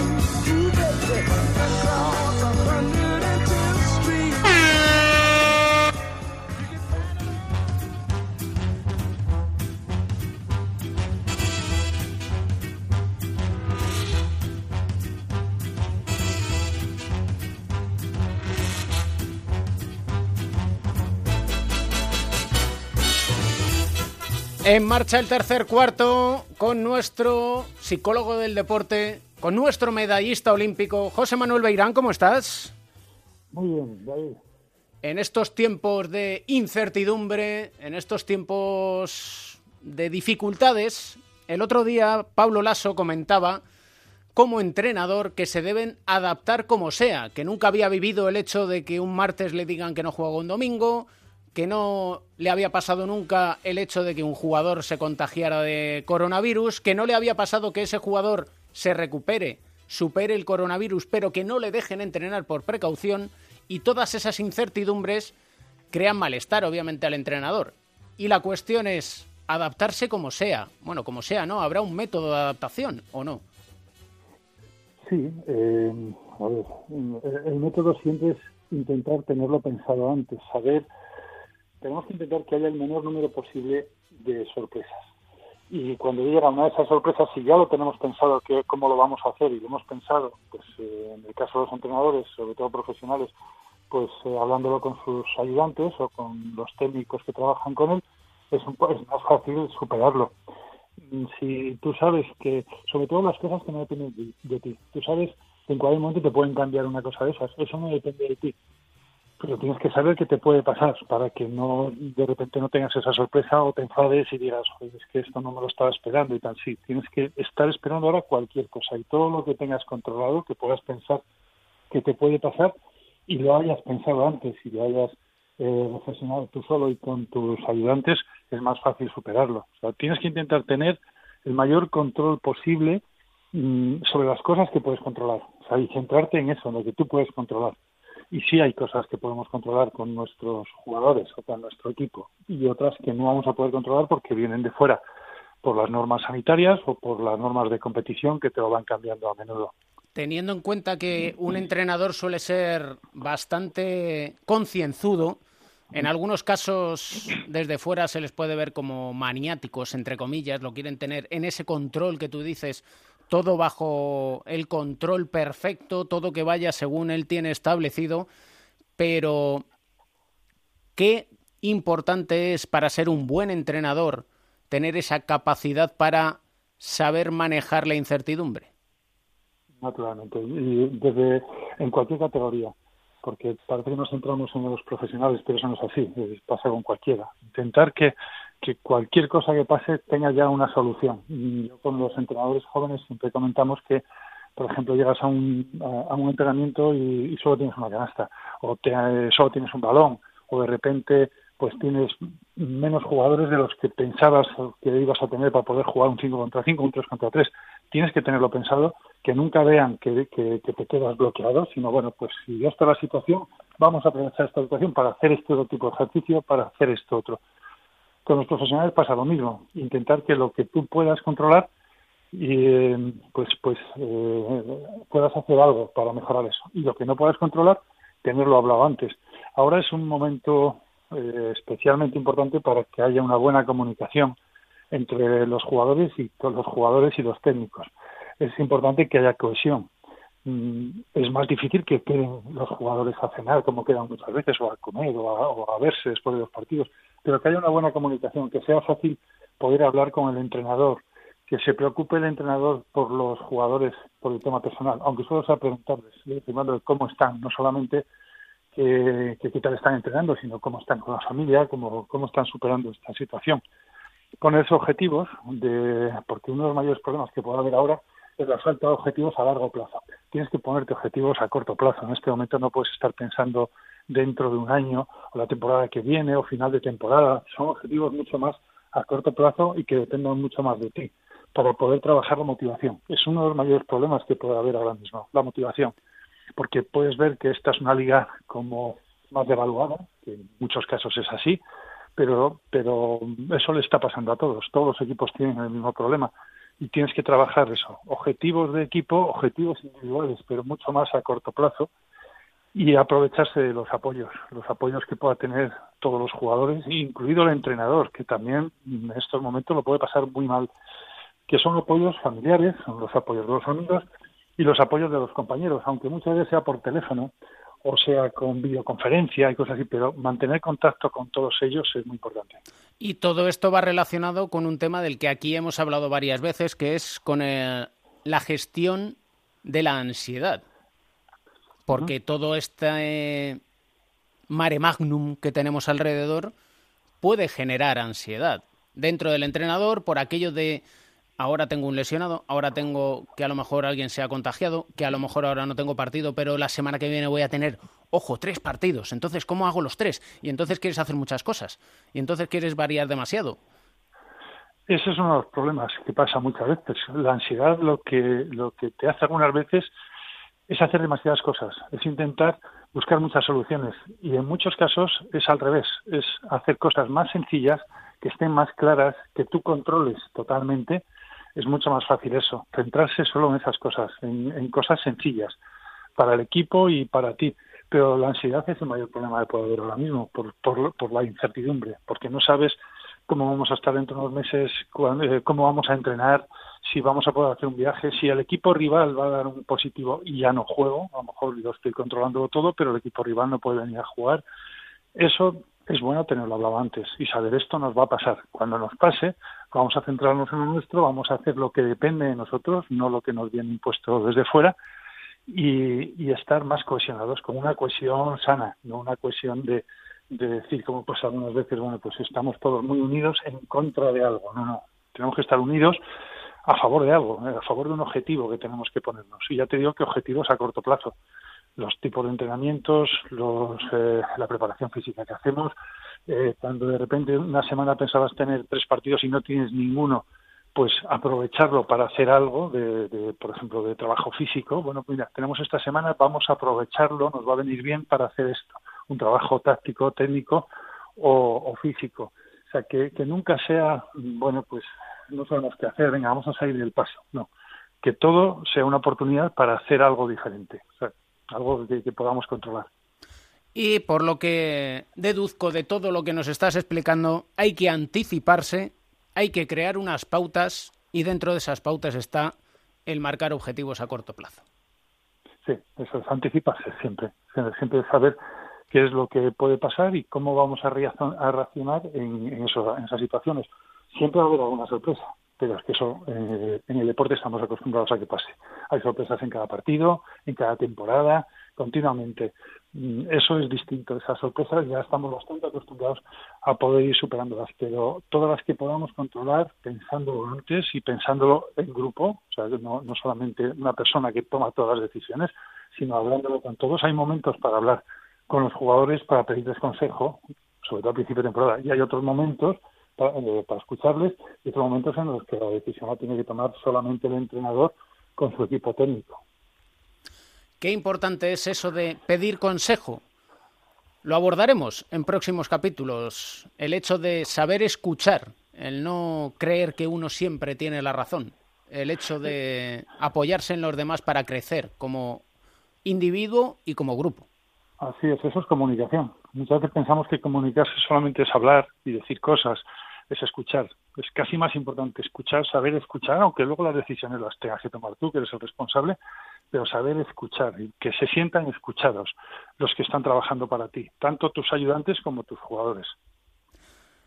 En marcha el tercer cuarto con nuestro psicólogo del deporte, con nuestro medallista olímpico, José Manuel Beirán, ¿cómo estás? Muy bien, David. En estos tiempos de incertidumbre, en estos tiempos de dificultades, el otro día Pablo Lasso comentaba como entrenador que se deben adaptar como sea, que nunca había vivido el hecho de que un martes le digan que no juega un domingo, que no le había pasado nunca el hecho de que un jugador se contagiara de coronavirus, que no le había pasado que ese jugador se recupere, supere el coronavirus, pero que no le dejen entrenar por precaución y todas esas incertidumbres crean malestar obviamente al entrenador. Y la cuestión es adaptarse como sea. Bueno, como sea, ¿no? ¿Habrá un método de adaptación o no? Sí, eh, a ver, el, método siempre es intentar tenerlo pensado antes, saber, tenemos que intentar que haya el menor número posible de sorpresas. Y cuando llega una de esas sorpresas, si ya lo tenemos pensado que cómo lo vamos a hacer y lo hemos pensado, pues eh, en el caso de los entrenadores, sobre todo profesionales, pues eh, hablándolo con sus ayudantes o con los técnicos que trabajan con él, es, un, es más fácil superarlo. Mm, Si tú sabes que, sobre todo las cosas que no dependen de, ti, tú sabes en cualquier momento te pueden cambiar una cosa de esas, eso no depende de ti. Pero tienes que saber qué te puede pasar para que no de repente no tengas esa sorpresa o te enfades y digas, Oye, es que esto no me lo estaba esperando y tal. Sí, tienes que estar esperando ahora cualquier cosa y todo lo que tengas controlado, que puedas pensar que te puede pasar y lo hayas pensado antes y lo hayas eh, reflexionado tú solo y con tus ayudantes, es más fácil superarlo. O sea, tienes que intentar tener el mayor control posible mm, sobre las cosas que puedes controlar. O sea, y centrarte en eso, en lo que tú puedes controlar y sí hay cosas que podemos controlar con nuestros jugadores o con nuestro equipo y otras que no vamos a poder controlar porque vienen de fuera por las normas sanitarias o por las normas de competición que te lo van cambiando a menudo. Teniendo en cuenta que un entrenador suele ser bastante concienzudo, en algunos casos desde fuera se les puede ver como maniáticos, entre comillas, lo quieren tener en ese control que tú dices todo bajo el control perfecto, todo que vaya según él tiene establecido, pero qué importante es para ser un buen entrenador tener esa capacidad para saber manejar la incertidumbre. Naturalmente, y desde en cualquier categoría, porque parece que nos centramos en los profesionales, pero eso no es así, pasa con cualquiera. Intentar que que cualquier cosa que pase tenga ya una solución. Yo con los entrenadores jóvenes siempre comentamos que, por ejemplo, llegas a un, a, un entrenamiento y, solo tienes una canasta, o te, solo tienes un balón, o de repente pues tienes menos jugadores de los que pensabas que ibas a tener para poder jugar un 5 contra 5, un 3 contra 3. Tienes que tenerlo pensado, que nunca vean que, que, que te quedas bloqueado, sino bueno, pues si ya está la situación, vamos a aprovechar esta situación para hacer este otro tipo de ejercicio, para hacer esto otro. Con los profesionales pasa lo mismo, intentar que lo que tú puedas controlar y pues pues eh, puedas hacer algo para mejorar eso. Y lo que no puedas controlar tenerlo hablado antes. Ahora es un momento eh, especialmente importante para que haya una buena comunicación entre los jugadores y todos los jugadores y los técnicos. Es importante que haya cohesión. Mm, es más difícil que queden los jugadores a cenar como quedan muchas veces o a comer o a, o a verse después de los partidos pero que haya una buena comunicación, que sea fácil poder hablar con el entrenador, que se preocupe el entrenador por los jugadores, por el tema personal, aunque solo sea preguntarles, preguntarles cómo están, no solamente qué, qué tal están entrenando, sino cómo están con la familia, cómo, cómo están superando esta situación. Ponerse objetivos, de, porque uno de los mayores problemas que puede haber ahora es la falta de objetivos a largo plazo. Tienes que ponerte objetivos a corto plazo. En este momento no puedes estar pensando dentro de un año o la temporada que viene o final de temporada. Son objetivos mucho más a corto plazo y que dependen mucho más de ti para poder trabajar la motivación. Es uno de los mayores problemas que puede haber ahora mismo, la motivación. Porque puedes ver que esta es una liga como más devaluada, que en muchos casos es así, pero, pero eso le está pasando a todos. Todos los equipos tienen el mismo problema y tienes que trabajar eso. Objetivos de equipo, objetivos individuales, pero mucho más a corto plazo y aprovecharse de los apoyos, los apoyos que pueda tener todos los jugadores, incluido el entrenador, que también en estos momentos lo puede pasar muy mal, que son apoyos familiares, son los apoyos de los amigos y los apoyos de los compañeros, aunque muchas veces sea por teléfono o sea con videoconferencia y cosas así, pero mantener contacto con todos ellos es muy importante. Y todo esto va relacionado con un tema del que aquí hemos hablado varias veces, que es con la gestión de la ansiedad porque todo este mare magnum que tenemos alrededor puede generar ansiedad dentro del entrenador por aquello de ahora tengo un lesionado, ahora tengo que a lo mejor alguien se ha contagiado, que a lo mejor ahora no tengo partido, pero la semana que viene voy a tener, ojo, tres partidos. Entonces, ¿cómo hago los tres? Y entonces quieres hacer muchas cosas. Y entonces quieres variar demasiado. Ese es uno de los problemas que pasa muchas veces. La ansiedad lo que, lo que te hace algunas veces es hacer demasiadas cosas, es intentar buscar muchas soluciones y en muchos casos es al revés, es hacer cosas más sencillas, que estén más claras, que tú controles totalmente, es mucho más fácil eso, centrarse solo en esas cosas, en, cosas sencillas, para el equipo y para ti. Pero la ansiedad es el mayor problema de poder ahora mismo, por, por, por la incertidumbre, porque no sabes cómo vamos a estar dentro de unos meses, eh, cómo vamos a entrenar, si vamos a poder hacer un viaje, si el equipo rival va a dar un positivo y ya no juego, a lo mejor yo estoy controlando todo, pero el equipo rival no puede venir a jugar. Eso es bueno tenerlo hablado antes y saber esto nos va a pasar. Cuando nos pase, vamos a centrarnos en lo nuestro, vamos a hacer lo que depende de nosotros, no lo que nos viene impuesto desde fuera, y, estar más cohesionados, con una cohesión sana, no una cohesión de, de decir, como pues algunas veces, bueno, pues estamos todos muy unidos en contra de algo. No, no, tenemos que estar unidos a favor de algo, a favor de un objetivo que tenemos que ponernos. Y ya te digo que objetivos a corto plazo. Los tipos de entrenamientos, los, eh, la preparación física que hacemos, eh, cuando de repente una semana pensabas tener tres partidos y no tienes ninguno, pues aprovecharlo para hacer algo, de, por ejemplo, de trabajo físico. Bueno, mira, tenemos esta semana, vamos a aprovecharlo, nos va a venir bien para hacer esto, un trabajo táctico, técnico o, físico. O sea, que, que nunca sea, bueno, pues no sabemos qué hacer, venga, vamos a salir del paso. No, que todo sea una oportunidad para hacer algo diferente, o sea, algo que podamos controlar. Y por lo que deduzco de todo lo que nos estás explicando, hay que anticiparse, hay que crear unas pautas y dentro de esas pautas está el marcar objetivos a corto plazo. Sí, eso es anticiparse siempre, siempre saber qué es lo que puede pasar y cómo vamos a, reaccionar en, en, esas situaciones. Siempre va a haber alguna sorpresa, pero es que eso eh, en el deporte estamos acostumbrados a que pase. Hay sorpresas en cada partido, en cada temporada, continuamente. Mm, eso es distinto, esas sorpresas ya estamos bastante acostumbrados a poder ir superándolas, pero todas las que podamos controlar pensándolo antes y pensándolo en grupo, o sea, no, no solamente una persona que toma todas las decisiones, sino hablándolo con todos. Hay momentos para hablar con los jugadores, para pedirles consejo, sobre todo al principio de temporada, y hay otros momentos para, eh, para escucharles y otros momentos en los que la decisión la tiene que tomar solamente el entrenador con su equipo técnico. Qué importante es eso de pedir consejo. Lo abordaremos en próximos capítulos. El hecho de saber escuchar, el no creer que uno siempre tiene la razón, el hecho de apoyarse en los demás para crecer como individuo y como grupo. Así es, eso es comunicación. Muchas veces pensamos que comunicarse solamente es hablar y decir cosas, es escuchar. Es casi más importante escuchar, saber escuchar, aunque luego las decisiones las tengas que tomar tú, que eres el responsable, pero saber escuchar y que se sientan escuchados los que están trabajando para ti, tanto tus ayudantes como tus jugadores.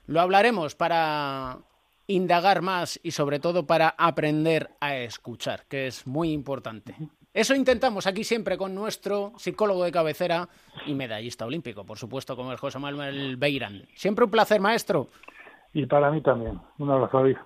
Lo hablaremos para indagar más y sobre todo para aprender a escuchar, que es muy importante. Eso intentamos aquí siempre con nuestro psicólogo de cabecera y medallista olímpico, por supuesto, como el José Manuel Beirán. Siempre un placer, maestro. Y para mí también. Un abrazo, David.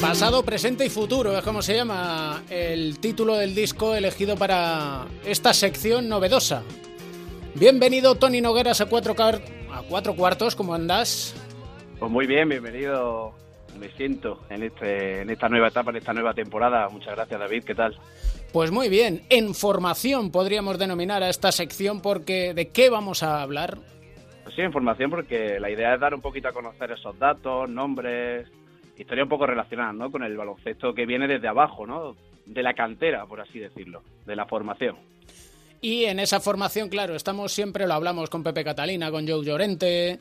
Pasado, presente y futuro es como se llama el título del disco elegido para esta sección novedosa. Bienvenido Tony Nogueras a cuatro, a cuatro cuartos, ¿cómo andas? Pues muy bien, bienvenido. Me siento en, este, en esta nueva etapa, en esta nueva temporada. Muchas gracias David, ¿qué tal? Pues muy bien, en formación podríamos denominar a esta sección porque ¿de qué vamos a hablar? Pues sí, en formación porque la idea es dar un poquito a conocer esos datos, nombres, historia un poco relacionada ¿no? con el baloncesto que viene desde abajo, ¿no? de la cantera, por así decirlo, de la formación. Y en esa formación, claro, estamos siempre, lo hablamos con Pepe Catalina, con Joe Llorente,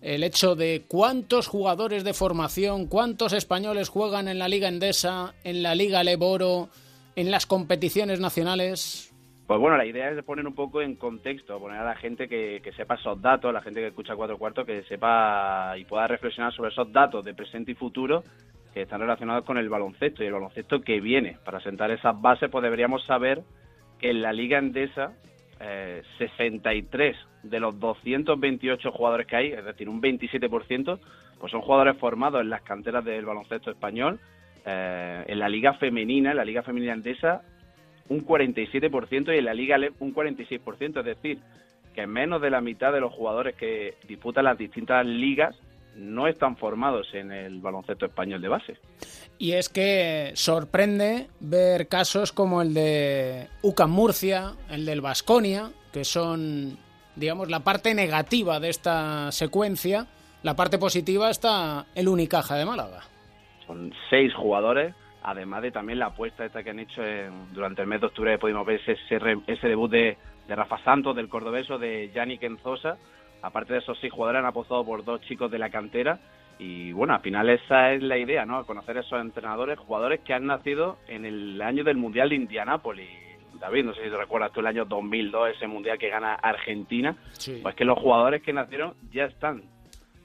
el hecho de cuántos jugadores de formación, cuántos españoles juegan en la Liga Endesa, en la Liga Leboro, en las competiciones nacionales. Pues bueno, la idea es poner un poco en contexto, poner a la gente que, sepa esos datos, la gente que escucha cuatro cuartos, que sepa y pueda reflexionar sobre esos datos de presente y futuro que están relacionados con el baloncesto y el baloncesto que viene. Para sentar esas bases, pues deberíamos saber en la Liga Endesa, 63 eh, de los 228 jugadores que hay, es decir, un 27%, pues son jugadores formados en las canteras del baloncesto español. Eh, en la Liga Femenina, en la Liga Femenina Endesa, un 47% y en la Liga LEP un 46%, es decir, que menos de la mitad de los jugadores que disputan las distintas ligas no están formados en el baloncesto español de base. Y es que sorprende ver casos como el de UCAM Murcia, el del Vasconia, que son, digamos, la parte negativa de esta secuencia. La parte positiva está el Unicaja de Málaga. Son seis jugadores además de también la apuesta esta que han hecho durante el mes de octubre, pudimos ver ese, ese, debut de, Rafa Santos, del cordobeso, de Yannick Enzosa. Aparte de esos seis jugadores, han apostado por dos chicos de la cantera. Y bueno, al final esa es la idea, ¿no? Conocer esos entrenadores, jugadores que han nacido en el año del Mundial de Indianápolis. David, no sé si te recuerdas tú el año 2002, ese mundial que gana Argentina, pues que los jugadores que nacieron ya están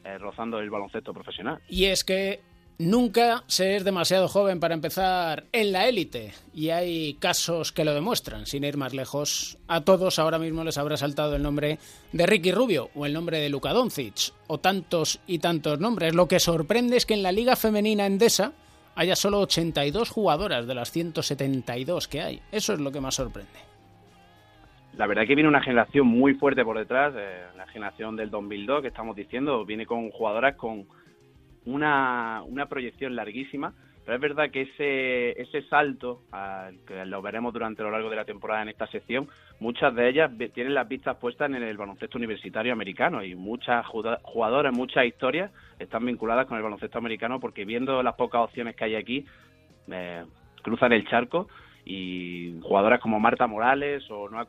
eh, rozando el baloncesto profesional. Y es que nunca se es demasiado joven para empezar en la élite. Y hay casos que lo demuestran, sin ir más lejos. A todos ahora mismo les habrá saltado el nombre de Ricky Rubio o el nombre de Luka Doncic o tantos y tantos nombres. Lo que sorprende es que en la liga femenina endesa haya solo 82 jugadoras de las 172 que hay. Eso es lo que más sorprende. La verdad que viene una generación muy fuerte por detrás, eh, la generación del 2002 que estamos diciendo, viene con jugadoras con una, una proyección larguísima, pero es verdad que ese, ese salto, que lo veremos durante lo largo de la temporada en esta sección, muchas de ellas tienen las vistas puestas en el baloncesto universitario americano y muchas jugadoras, muchas historias están vinculadas con el baloncesto americano porque viendo las pocas opciones que hay aquí, eh, cruzan el charco y jugadoras como Marta Morales o Noa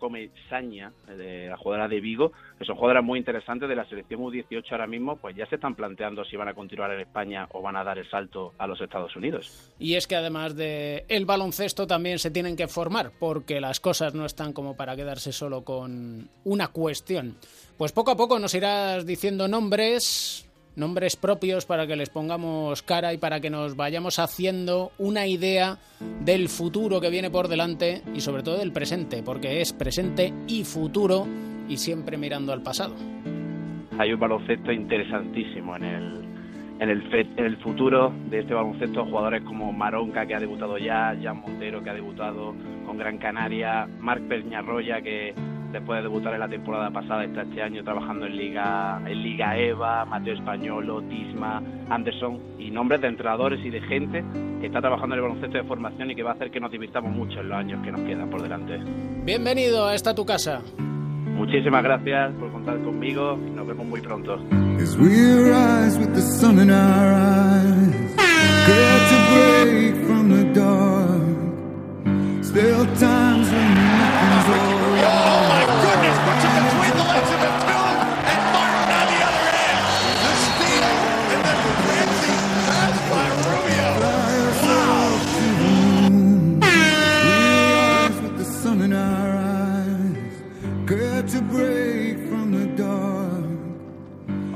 Saña, de la jugadora de Vigo, que son jugadoras muy interesantes de la selección U18 ahora mismo, pues ya se están planteando si van a continuar en España o van a dar el salto a los Estados Unidos. Y es que además de el baloncesto también se tienen que formar, porque las cosas no están como para quedarse solo con una cuestión. Pues poco a poco nos irás diciendo nombres, nombres propios para que les pongamos cara y para que nos vayamos haciendo una idea del futuro que viene por delante y sobre todo del presente, porque es presente y futuro y siempre mirando al pasado. Hay un baloncesto interesantísimo en el, en el, en el futuro de este baloncesto, jugadores como Maronca que ha debutado ya, Jan Montero que ha debutado con Gran Canaria, Marc Peñarroya que después de debutar en la temporada pasada, está este año trabajando en Liga, en Liga EVA, Mateo Españolo, Tisma, Anderson y nombres de entrenadores y de gente que está trabajando en el baloncesto de formación y que va a hacer que nos divirtamos mucho en los años que nos quedan por delante. Bienvenido a esta tu casa. Muchísimas gracias por contar conmigo y nos vemos muy pronto.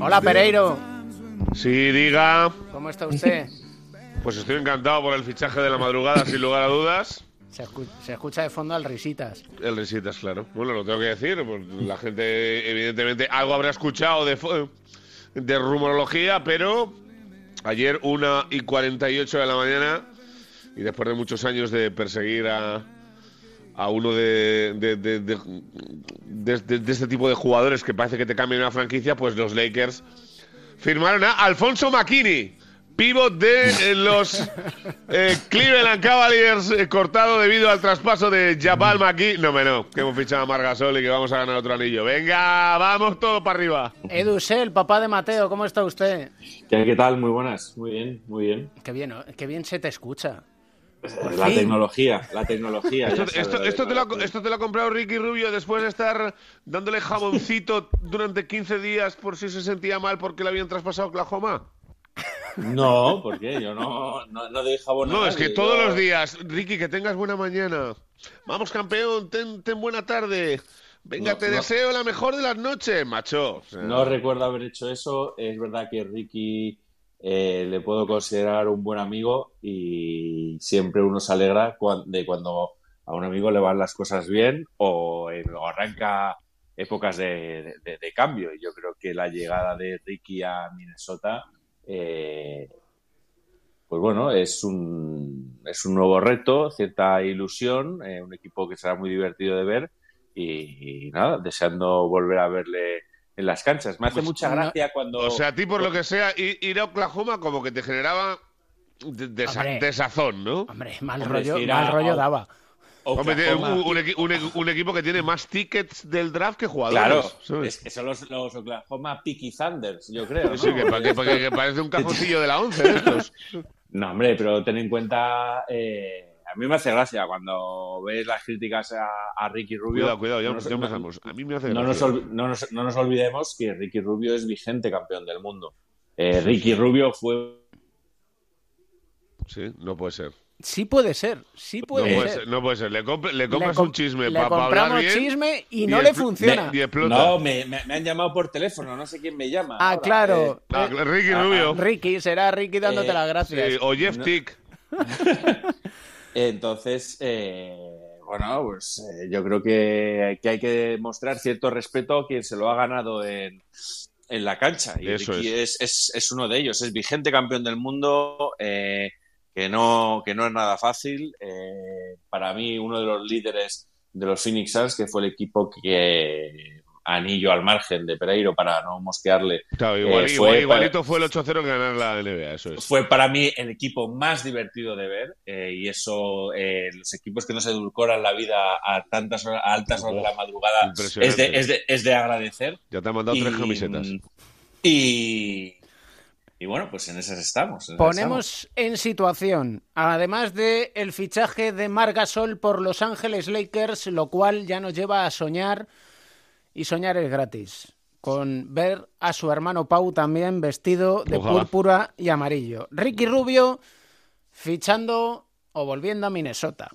Hola Pereiro. Sí, diga. ¿Cómo está usted? Pues estoy encantado por el fichaje de la madrugada, sin lugar a dudas. Se, escucha de fondo al Risitas. El Risitas, claro. Bueno, lo tengo que decir. Pues la gente, evidentemente, algo habrá escuchado de, de rumorología, pero ayer, una y 48 de la mañana, y después de muchos años de perseguir a, a uno de, de, de, este tipo de jugadores que parece que te cambian una franquicia, pues los Lakers firmaron a Alfonso McKinney, pivot de los eh, Cleveland Cavaliers, eh, cortado debido al traspaso de Jabal McKinney. No, no, que hemos fichado a Margasol y que vamos a ganar otro anillo. Venga, vamos todo para arriba. Edusel, papá de Mateo, ¿cómo está usted? ¿Qué, ¿Qué tal? Muy buenas, muy bien, muy bien. Qué bien, qué bien se te escucha. La tecnología, la tecnología. Esto, te lo, ha comprado Ricky Rubio después de estar dándole jaboncito durante 15 días por si se sentía mal porque le habían traspasado Oklahoma. No, porque yo no, no, no doy jabón. No, es que todos los días, Ricky, que tengas buena mañana. Vamos, campeón, ten, buena tarde. Venga, te deseo la mejor de las noches, macho. No recuerdo haber hecho eso. Es verdad que Ricky eh, le puedo considerar un buen amigo y siempre uno se alegra de cuando a un amigo le van las cosas bien o, arranca épocas de, cambio. Y yo creo que la llegada de Ricky a Minnesota, eh, pues bueno, es un, es un nuevo reto, cierta ilusión, eh, un equipo que será muy divertido de ver y nada, deseando volver a verle en las canchas. Me hace pues mucha gracia cuando... O sea, a ti por lo que sea, ir, a Oklahoma como que te generaba desazón, ¿no? Hombre, mal, rollo, mal rollo daba. un, equipo que tiene más tickets del draft que jugadores. Claro, es que son los, los Oklahoma Picky Thunders, yo creo. Sí, que, parece un cajoncillo de la once de estos. No, hombre, pero ten en cuenta eh, a mí me hace gracia cuando ves las críticas a, Ricky Rubio. Cuidado, cuidado, ya, no empezamos. A mí me hace no gracia. Nos, no, nos, olvidemos que Ricky Rubio es vigente campeón del mundo. Eh, Ricky Rubio fue. Sí, no puede ser. Sí puede ser, sí puede no, puede ser. ser, no puede ser. Le, comp- le compras com- un chisme le para hablar compramos bien. chisme y no le funciona. Y. No, me, me- me han llamado por teléfono, no sé quién me llama. Ah, ahora. claro. Eh, Ah, Ricky Rubio. Ricky, será Ricky dándote Eh, las gracias. Sí, o Jeff No. Tick. Entonces, eh, bueno, pues eh, yo creo que, que hay que mostrar cierto respeto a quien se lo ha ganado en, en la cancha. Y Eso Ricky es. Es, es uno de ellos, es vigente campeón del mundo, eh, que, no, que no es nada fácil. Eh, para mí, uno de los líderes de los Phoenix Suns, que fue el equipo que anillo al margen de Pereiro para no mosquearle. Claro, igual, eh, igual- fue- igualito fue el 8-0 que ganar la NBA, eso es. fue para mí el equipo más divertido de ver eh, y eso, eh, los equipos que no se edulcoran la vida a tantas horas, a altas horas de la madrugada es de, es, de, es de agradecer. Ya te han mandado tres camisetas. Y, y bueno, pues en esas estamos. en esas Ponemos en situación, además de el fichaje de Marc Gasol por Los Ángeles Lakers, lo cual ya nos lleva a soñar y soñar es gratis. Con ver a su hermano Pau también vestido de Ojalá. púrpura y amarillo. Ricky Rubio fichando o volviendo a Minnesota.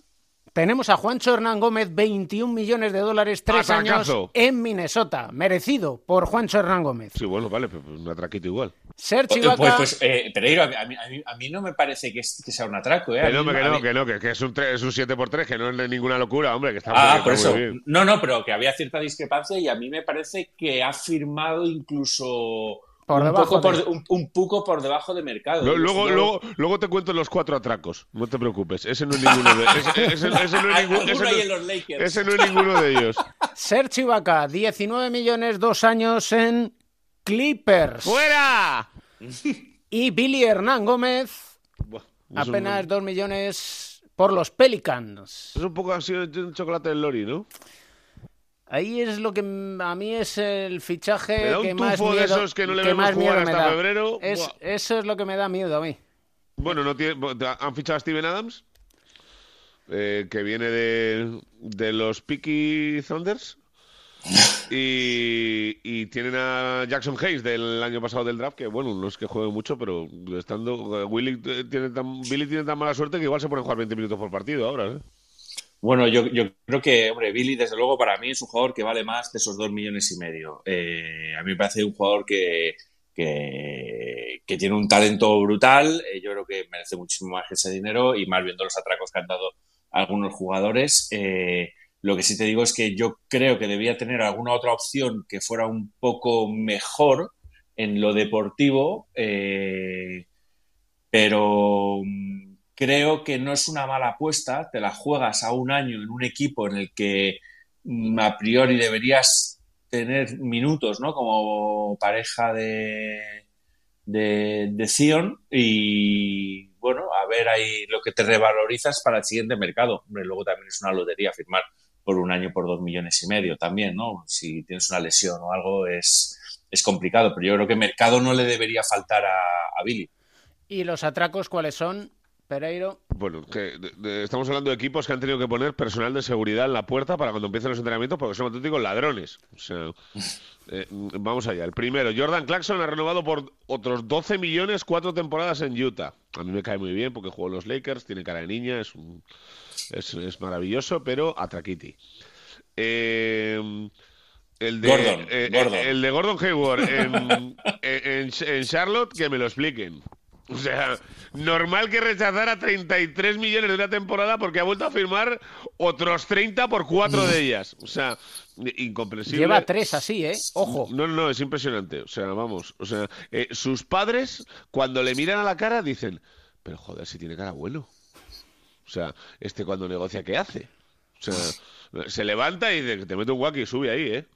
Tenemos a Juancho Hernán Gómez, 21 millones de dólares, tres años en Minnesota. Merecido por Juancho Hernán Gómez. Sí, bueno, vale, pero un atraquito igual. Sergio Eh, Ibaka, Pues, pues eh, Pereiro, a mí, a, mí, a no me parece que, es- que sea un atraco. ¿eh? Que no, mí- que no, mí- que no, que, que es un, tre- es un 7x3, que no es de ninguna locura, hombre, que está, Ah, muy, por está eso. muy bien. No, no, pero que había cierta discrepancia y a mí me parece que ha firmado incluso Por un, poco de- por, un, un poco por debajo de mercado. Yo- luego, luego, luego te cuento los cuatro atracos, no te preocupes. Ese no es ninguno de, ese, ese- ese no es alguno ese no- en los Lakers. ese no es ninguno de ellos. Sergio Ibaka, 19 millones, dos años en Clippers. ¡Fuera! Y Billy Hernán Gómez, Buah, apenas dos millones por los Pelicans. Es un poco así un chocolate del Lori, ¿no? Ahí es lo que a mí es el fichaje Me da un que más tufo de miedo, esos que no le que vemos más jugar hasta da. febrero. Es- eso es lo que me da miedo a mí. Bueno, no tiene, han fichado a Steven Adams, eh, que viene de, de los Peaky Thunders. Y, tienen a Jackson Hayes del año pasado del draft, que bueno, no es que juegue mucho, pero estando eh, tan, Billy tiene tan mala suerte que igual se pone a jugar 20 minutos por partido ahora. ¿eh? Bueno, yo, creo que, hombre, Billy, desde luego, para mí es un jugador que vale más de esos dos millones y medio. Eh, a mí me parece un jugador que, que, que tiene un talento brutal. Eh, yo creo que merece muchísimo más que ese dinero y más viendo los atracos que han dado algunos jugadores. Eh, lo que sí te digo es que yo creo que debía tener alguna otra opción que fuera un poco mejor en lo deportivo, eh, pero mm, creo que no es una mala apuesta. Te la juegas a un año en un equipo en el que mm, a priori deberías tener minutos, ¿no? Como pareja de, de, de y bueno, a ver ahí lo que te revalorizas para el siguiente mercado. Hombre, luego también es una lotería firmar por un año por dos millones y medio también, ¿no? Si tienes una lesión o algo es, es complicado, pero yo creo que mercado no le debería faltar a, a Billy. ¿Y los atracos cuáles son, Pereiro? Bueno, que de- de- estamos hablando de equipos que han tenido que poner personal de seguridad en la puerta para cuando empiecen los entrenamientos porque son auténticos ladrones. O sea, eh, vamos allá. El primero, Jordan Clarkson ha renovado por otros 12 millones cuatro temporadas en Utah. A mí me cae muy bien porque jugó en los Lakers, tiene cara de niña, es, un- es, es maravilloso, pero. Eh, el de, Gordon, eh, Gordon. el de Gordon Hayward en, en- en- en Charlotte, que me lo expliquen. O sea, normal que rechazara 33 millones de una temporada porque ha vuelto a firmar otros 30 por cuatro de ellas. O sea, incomprensible. Lleva tres así, ¿eh? Ojo. No, no, no, es impresionante. O sea, vamos. O sea, eh, sus padres, cuando le miran a la cara, dicen, pero joder, si tiene cara bueno. O sea, este cuando negocia, ¿qué hace? O sea, se levanta y dice, te meto un guaki y sube ahí, ¿eh?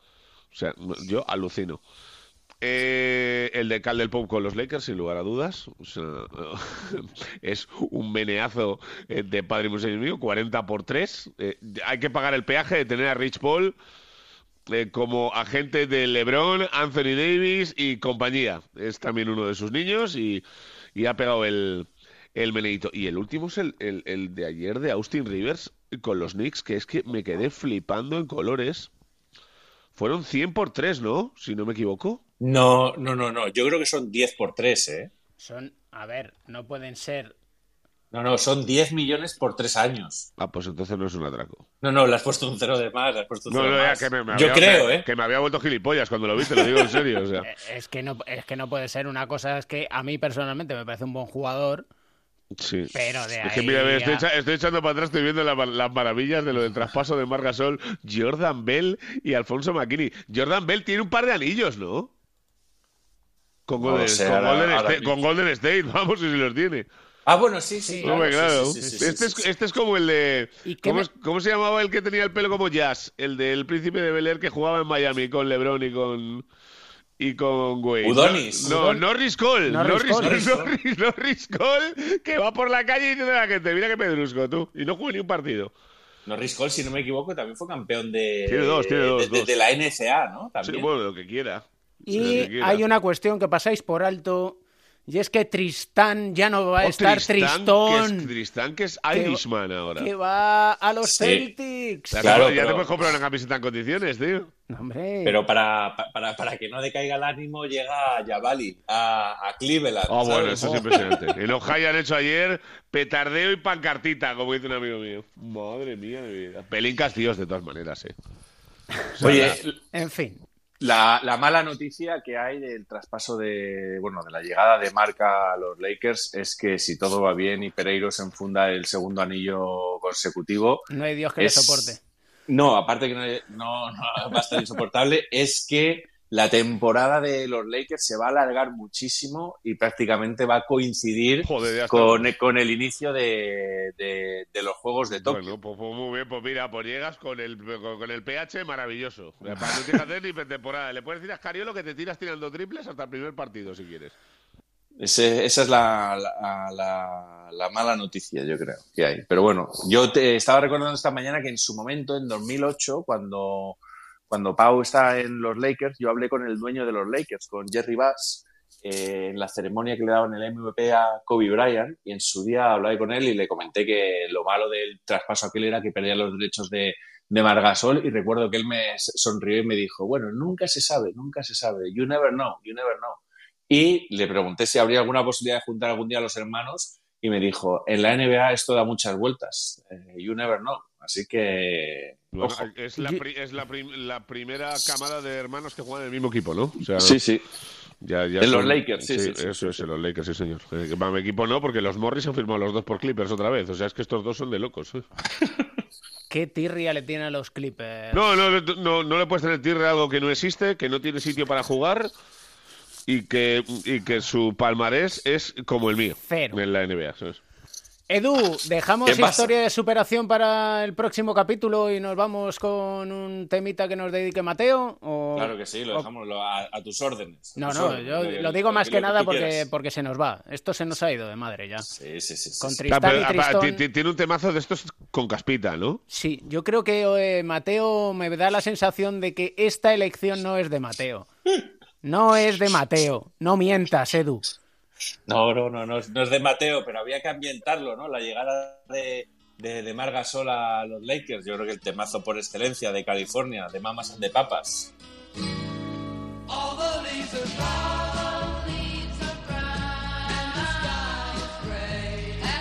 O sea, yo alucino. Eh, el de Cal del Pop con los Lakers, sin lugar a dudas. Es un meneazo eh, de padre y mío, 40 por 3. hay que pagar el peaje de tener a Rich Paul eh, como agente de LeBron, Anthony Davis y compañía. Es también uno de sus niños y, y ha pegado el, el meneito. Y el último es el, el- el de ayer de Austin Rivers con los Knicks, que es que me quedé flipando en colores. Fueron 100 por 3, ¿no? Si no me equivoco. No, no, no, no. Yo creo que son 10 por 3, ¿eh? Son, a ver, no pueden ser No, no, son 10 millones por tres años. Ah, pues entonces no es un atraco. No, no, le has puesto un cero de más, le has puesto un No, cero no, de ya más. que me, me Yo había- creo, me- ¿eh? Que me había vuelto gilipollas cuando lo vi, te lo digo en serio. O sea. Es que no, es que no puede ser. Una cosa es que a mí personalmente me parece un buen jugador, Sí. pero de Es que ahí mira, estoy, echa- estoy echando para atrás, estoy viendo la- las maravillas de lo del traspaso de Margasol, Jordan Bell y Alfonso McKinney. Jordan Bell tiene un par de anillos, ¿no? Con Golden, con ahora- Golden ahora State, mismo. con Golden State, vamos, si los tiene. Ah, bueno, sí, sí. claro, Hombre, sí, claro. sí, sí, sí, sí, este, sí, es, este es como el de. ¿Y qué ¿cómo, me- cómo se llamaba el que tenía el pelo como Jazz? El del príncipe de Bel Air que jugaba en Miami con LeBron y con. Y con Wade. Udonis. No, Udon- Norris Cole. Norris Norris, Cole. Norris, Norris Cole, que va por la calle y dice a la gente: Mira que pedrusco tú. Y no juega ni un partido. Norris Cole, si no me equivoco, también fue campeón de, Tiene dos, tiene dos, de, de- dos. de la NCA, ¿no? Sí, También. bueno, lo que quiera. Y hay una cuestión que pasáis por alto, y es que Tristán ya no va a Oh, estar Tristán, Tristón, Que es, Tristán, que es Que- Irishman ahora. que va a los Sí. Celtics. Ya, te- Claro, ya te puedes comprar una camiseta en condiciones, tío. Hombre, Pero para, pa- para, para que no decaiga el ánimo, llega a Yavali, a, a Cleveland. Ah, bueno, ¿sabes? eso es impresionante. En Ohio han hecho ayer petardeo y pancartita, como dice un amigo mío. Madre mía de vida. Pelín castillos de todas maneras, eh. O sea, Oye, en fin. La, la mala noticia que hay del traspaso de, bueno, de la llegada de Marca a los Lakers es que si todo va bien y Pereiro se enfunda el segundo anillo consecutivo, No hay Dios que es- le soporte. No, aparte que no, no- no va a estar insoportable, es que la temporada de los Lakers se va a alargar muchísimo y prácticamente va a coincidir Joder, con, con el inicio de, de- de los Juegos de Tokio. Bueno, pues, pues muy bien, pues mira, pues llegas con el, con, con el pH maravilloso. Para no tienes que hacer ni pretemporada. Le puedes decir a Scariolo que te tiras tirando triples hasta el primer partido, si quieres. Ese- esa es la, la- la- la mala noticia, yo creo, que hay. Pero bueno, yo te estaba recordando esta mañana que en su momento, en 2008, cuando, cuando Pau está en los Lakers, yo hablé con el dueño de los Lakers, con Jerry Bass, eh, en la ceremonia que le daban el MVP a Kobe Bryant, y en su día hablé con él y le comenté que lo malo del traspaso aquel era que perdía los derechos de, de Margasol, y recuerdo que él me sonrió y me dijo, bueno, nunca se sabe, nunca se sabe, you never know, you never know. Y le pregunté si habría alguna posibilidad de juntar algún día a los hermanos y me dijo, en la NBA esto da muchas vueltas, eh, you never know. Así que... Bueno, es la, pri- es la, prim- la primera camada de hermanos que juegan en el mismo equipo, ¿no? O sea, Sí, sí. Ya, ya En los Lakers, sí, sí, sí, Eso es, en los Lakers, sí, señor. Eh, mi equipo no, porque los Morris han firmado los dos por Clippers otra vez. O sea, es que estos dos son de locos. ¿eh? ¿Qué tirria le tiene a los Clippers? No, no, no, no le puedes tener tirre a algo que no existe, que no tiene sitio para jugar y que, y que su palmarés es como el mío Cero. en la NBA. ¿sabes? Edu, dejamos historia de superación para el próximo capítulo y nos vamos con un temita que nos dedique Mateo. O... Claro que sí, lo dejamos a, a tus órdenes. a No, tus no, órdenes, yo lo- lo digo más que nada porque, porque se nos va. Esto se nos ha ido de madre ya. Sí, sí, sí. sí, Con. Tristán Claro, y pero, Tristón. tiene un temazo de estos con caspita, ¿no? Sí, yo creo que eh, Mateo me da la sensación de que esta elección no es de Mateo. No es de Mateo. No mientas, Edu. No, no, no, no es, no es de Mateo, pero había que ambientarlo, ¿no? La llegada de, de, de Margasol a los Lakers, yo creo que el temazo por excelencia de California, de Mamas and de Papas.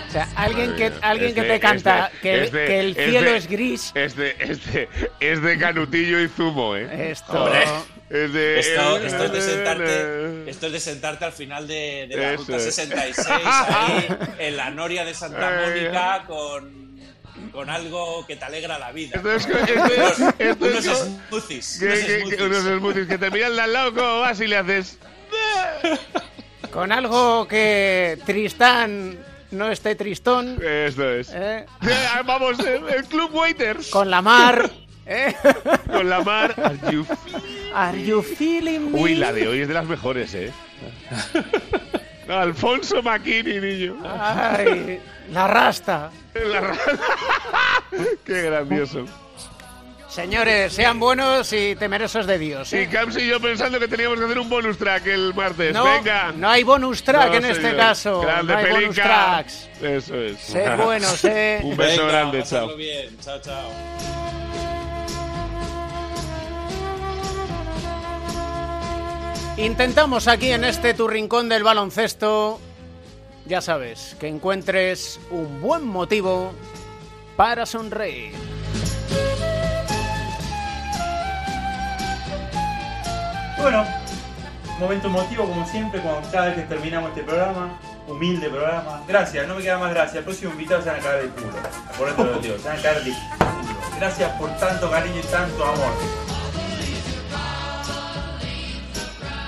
O sea, alguien que, alguien Es que de- te es canta de- que, es de- que el es cielo de- es gris. Es de, es de, es de canutillo y zumo, ¿eh? Esto. Hombre. Es de, Esto, es esto es de sentarte, esto es de sentarte al final de, de la Eso ruta es. 66, ahí en la noria de Santa Mónica, con, con algo que te alegra la vida. Esto es, esto es- unos esto es unos como- smoothies. que- unos que- que- smoothies. unos smoothies que te miran de al lado, ¿cómo vas? Y le haces. Con algo que Tristán no esté tristón. Esto es. ¿eh? Eh, Vamos, el, el Club Waiters. Con la mar. ¿eh? Con la mar. Are you Are you feeling me? Uy, la de hoy es de las mejores, ¿eh? Alfonso McKinney, niño. Ay, la rasta. La ra- Qué grandioso. Señores, sean buenos y temerosos de Dios. Y ¿eh? Camps y yo pensando que teníamos que hacer un bonus track el martes. No, Venga. no hay bonus track No, en este señor. caso. Grande no hay bonus Pelinka. tracks. Eso es. Sed buenos, eh. Un beso Venga, grande, chao. bien. Chao, chao. Intentamos aquí en este tu rincón del baloncesto ya sabes, que encuentres un buen motivo para sonreír. Bueno, momento emotivo como siempre, como cada vez que terminamos este programa, humilde programa. Gracias, no me queda más gracias. El próximo invitado se van a caer de culo. Por eso lo digo, se van a caer de culo. Gracias por tanto cariño y tanto amor.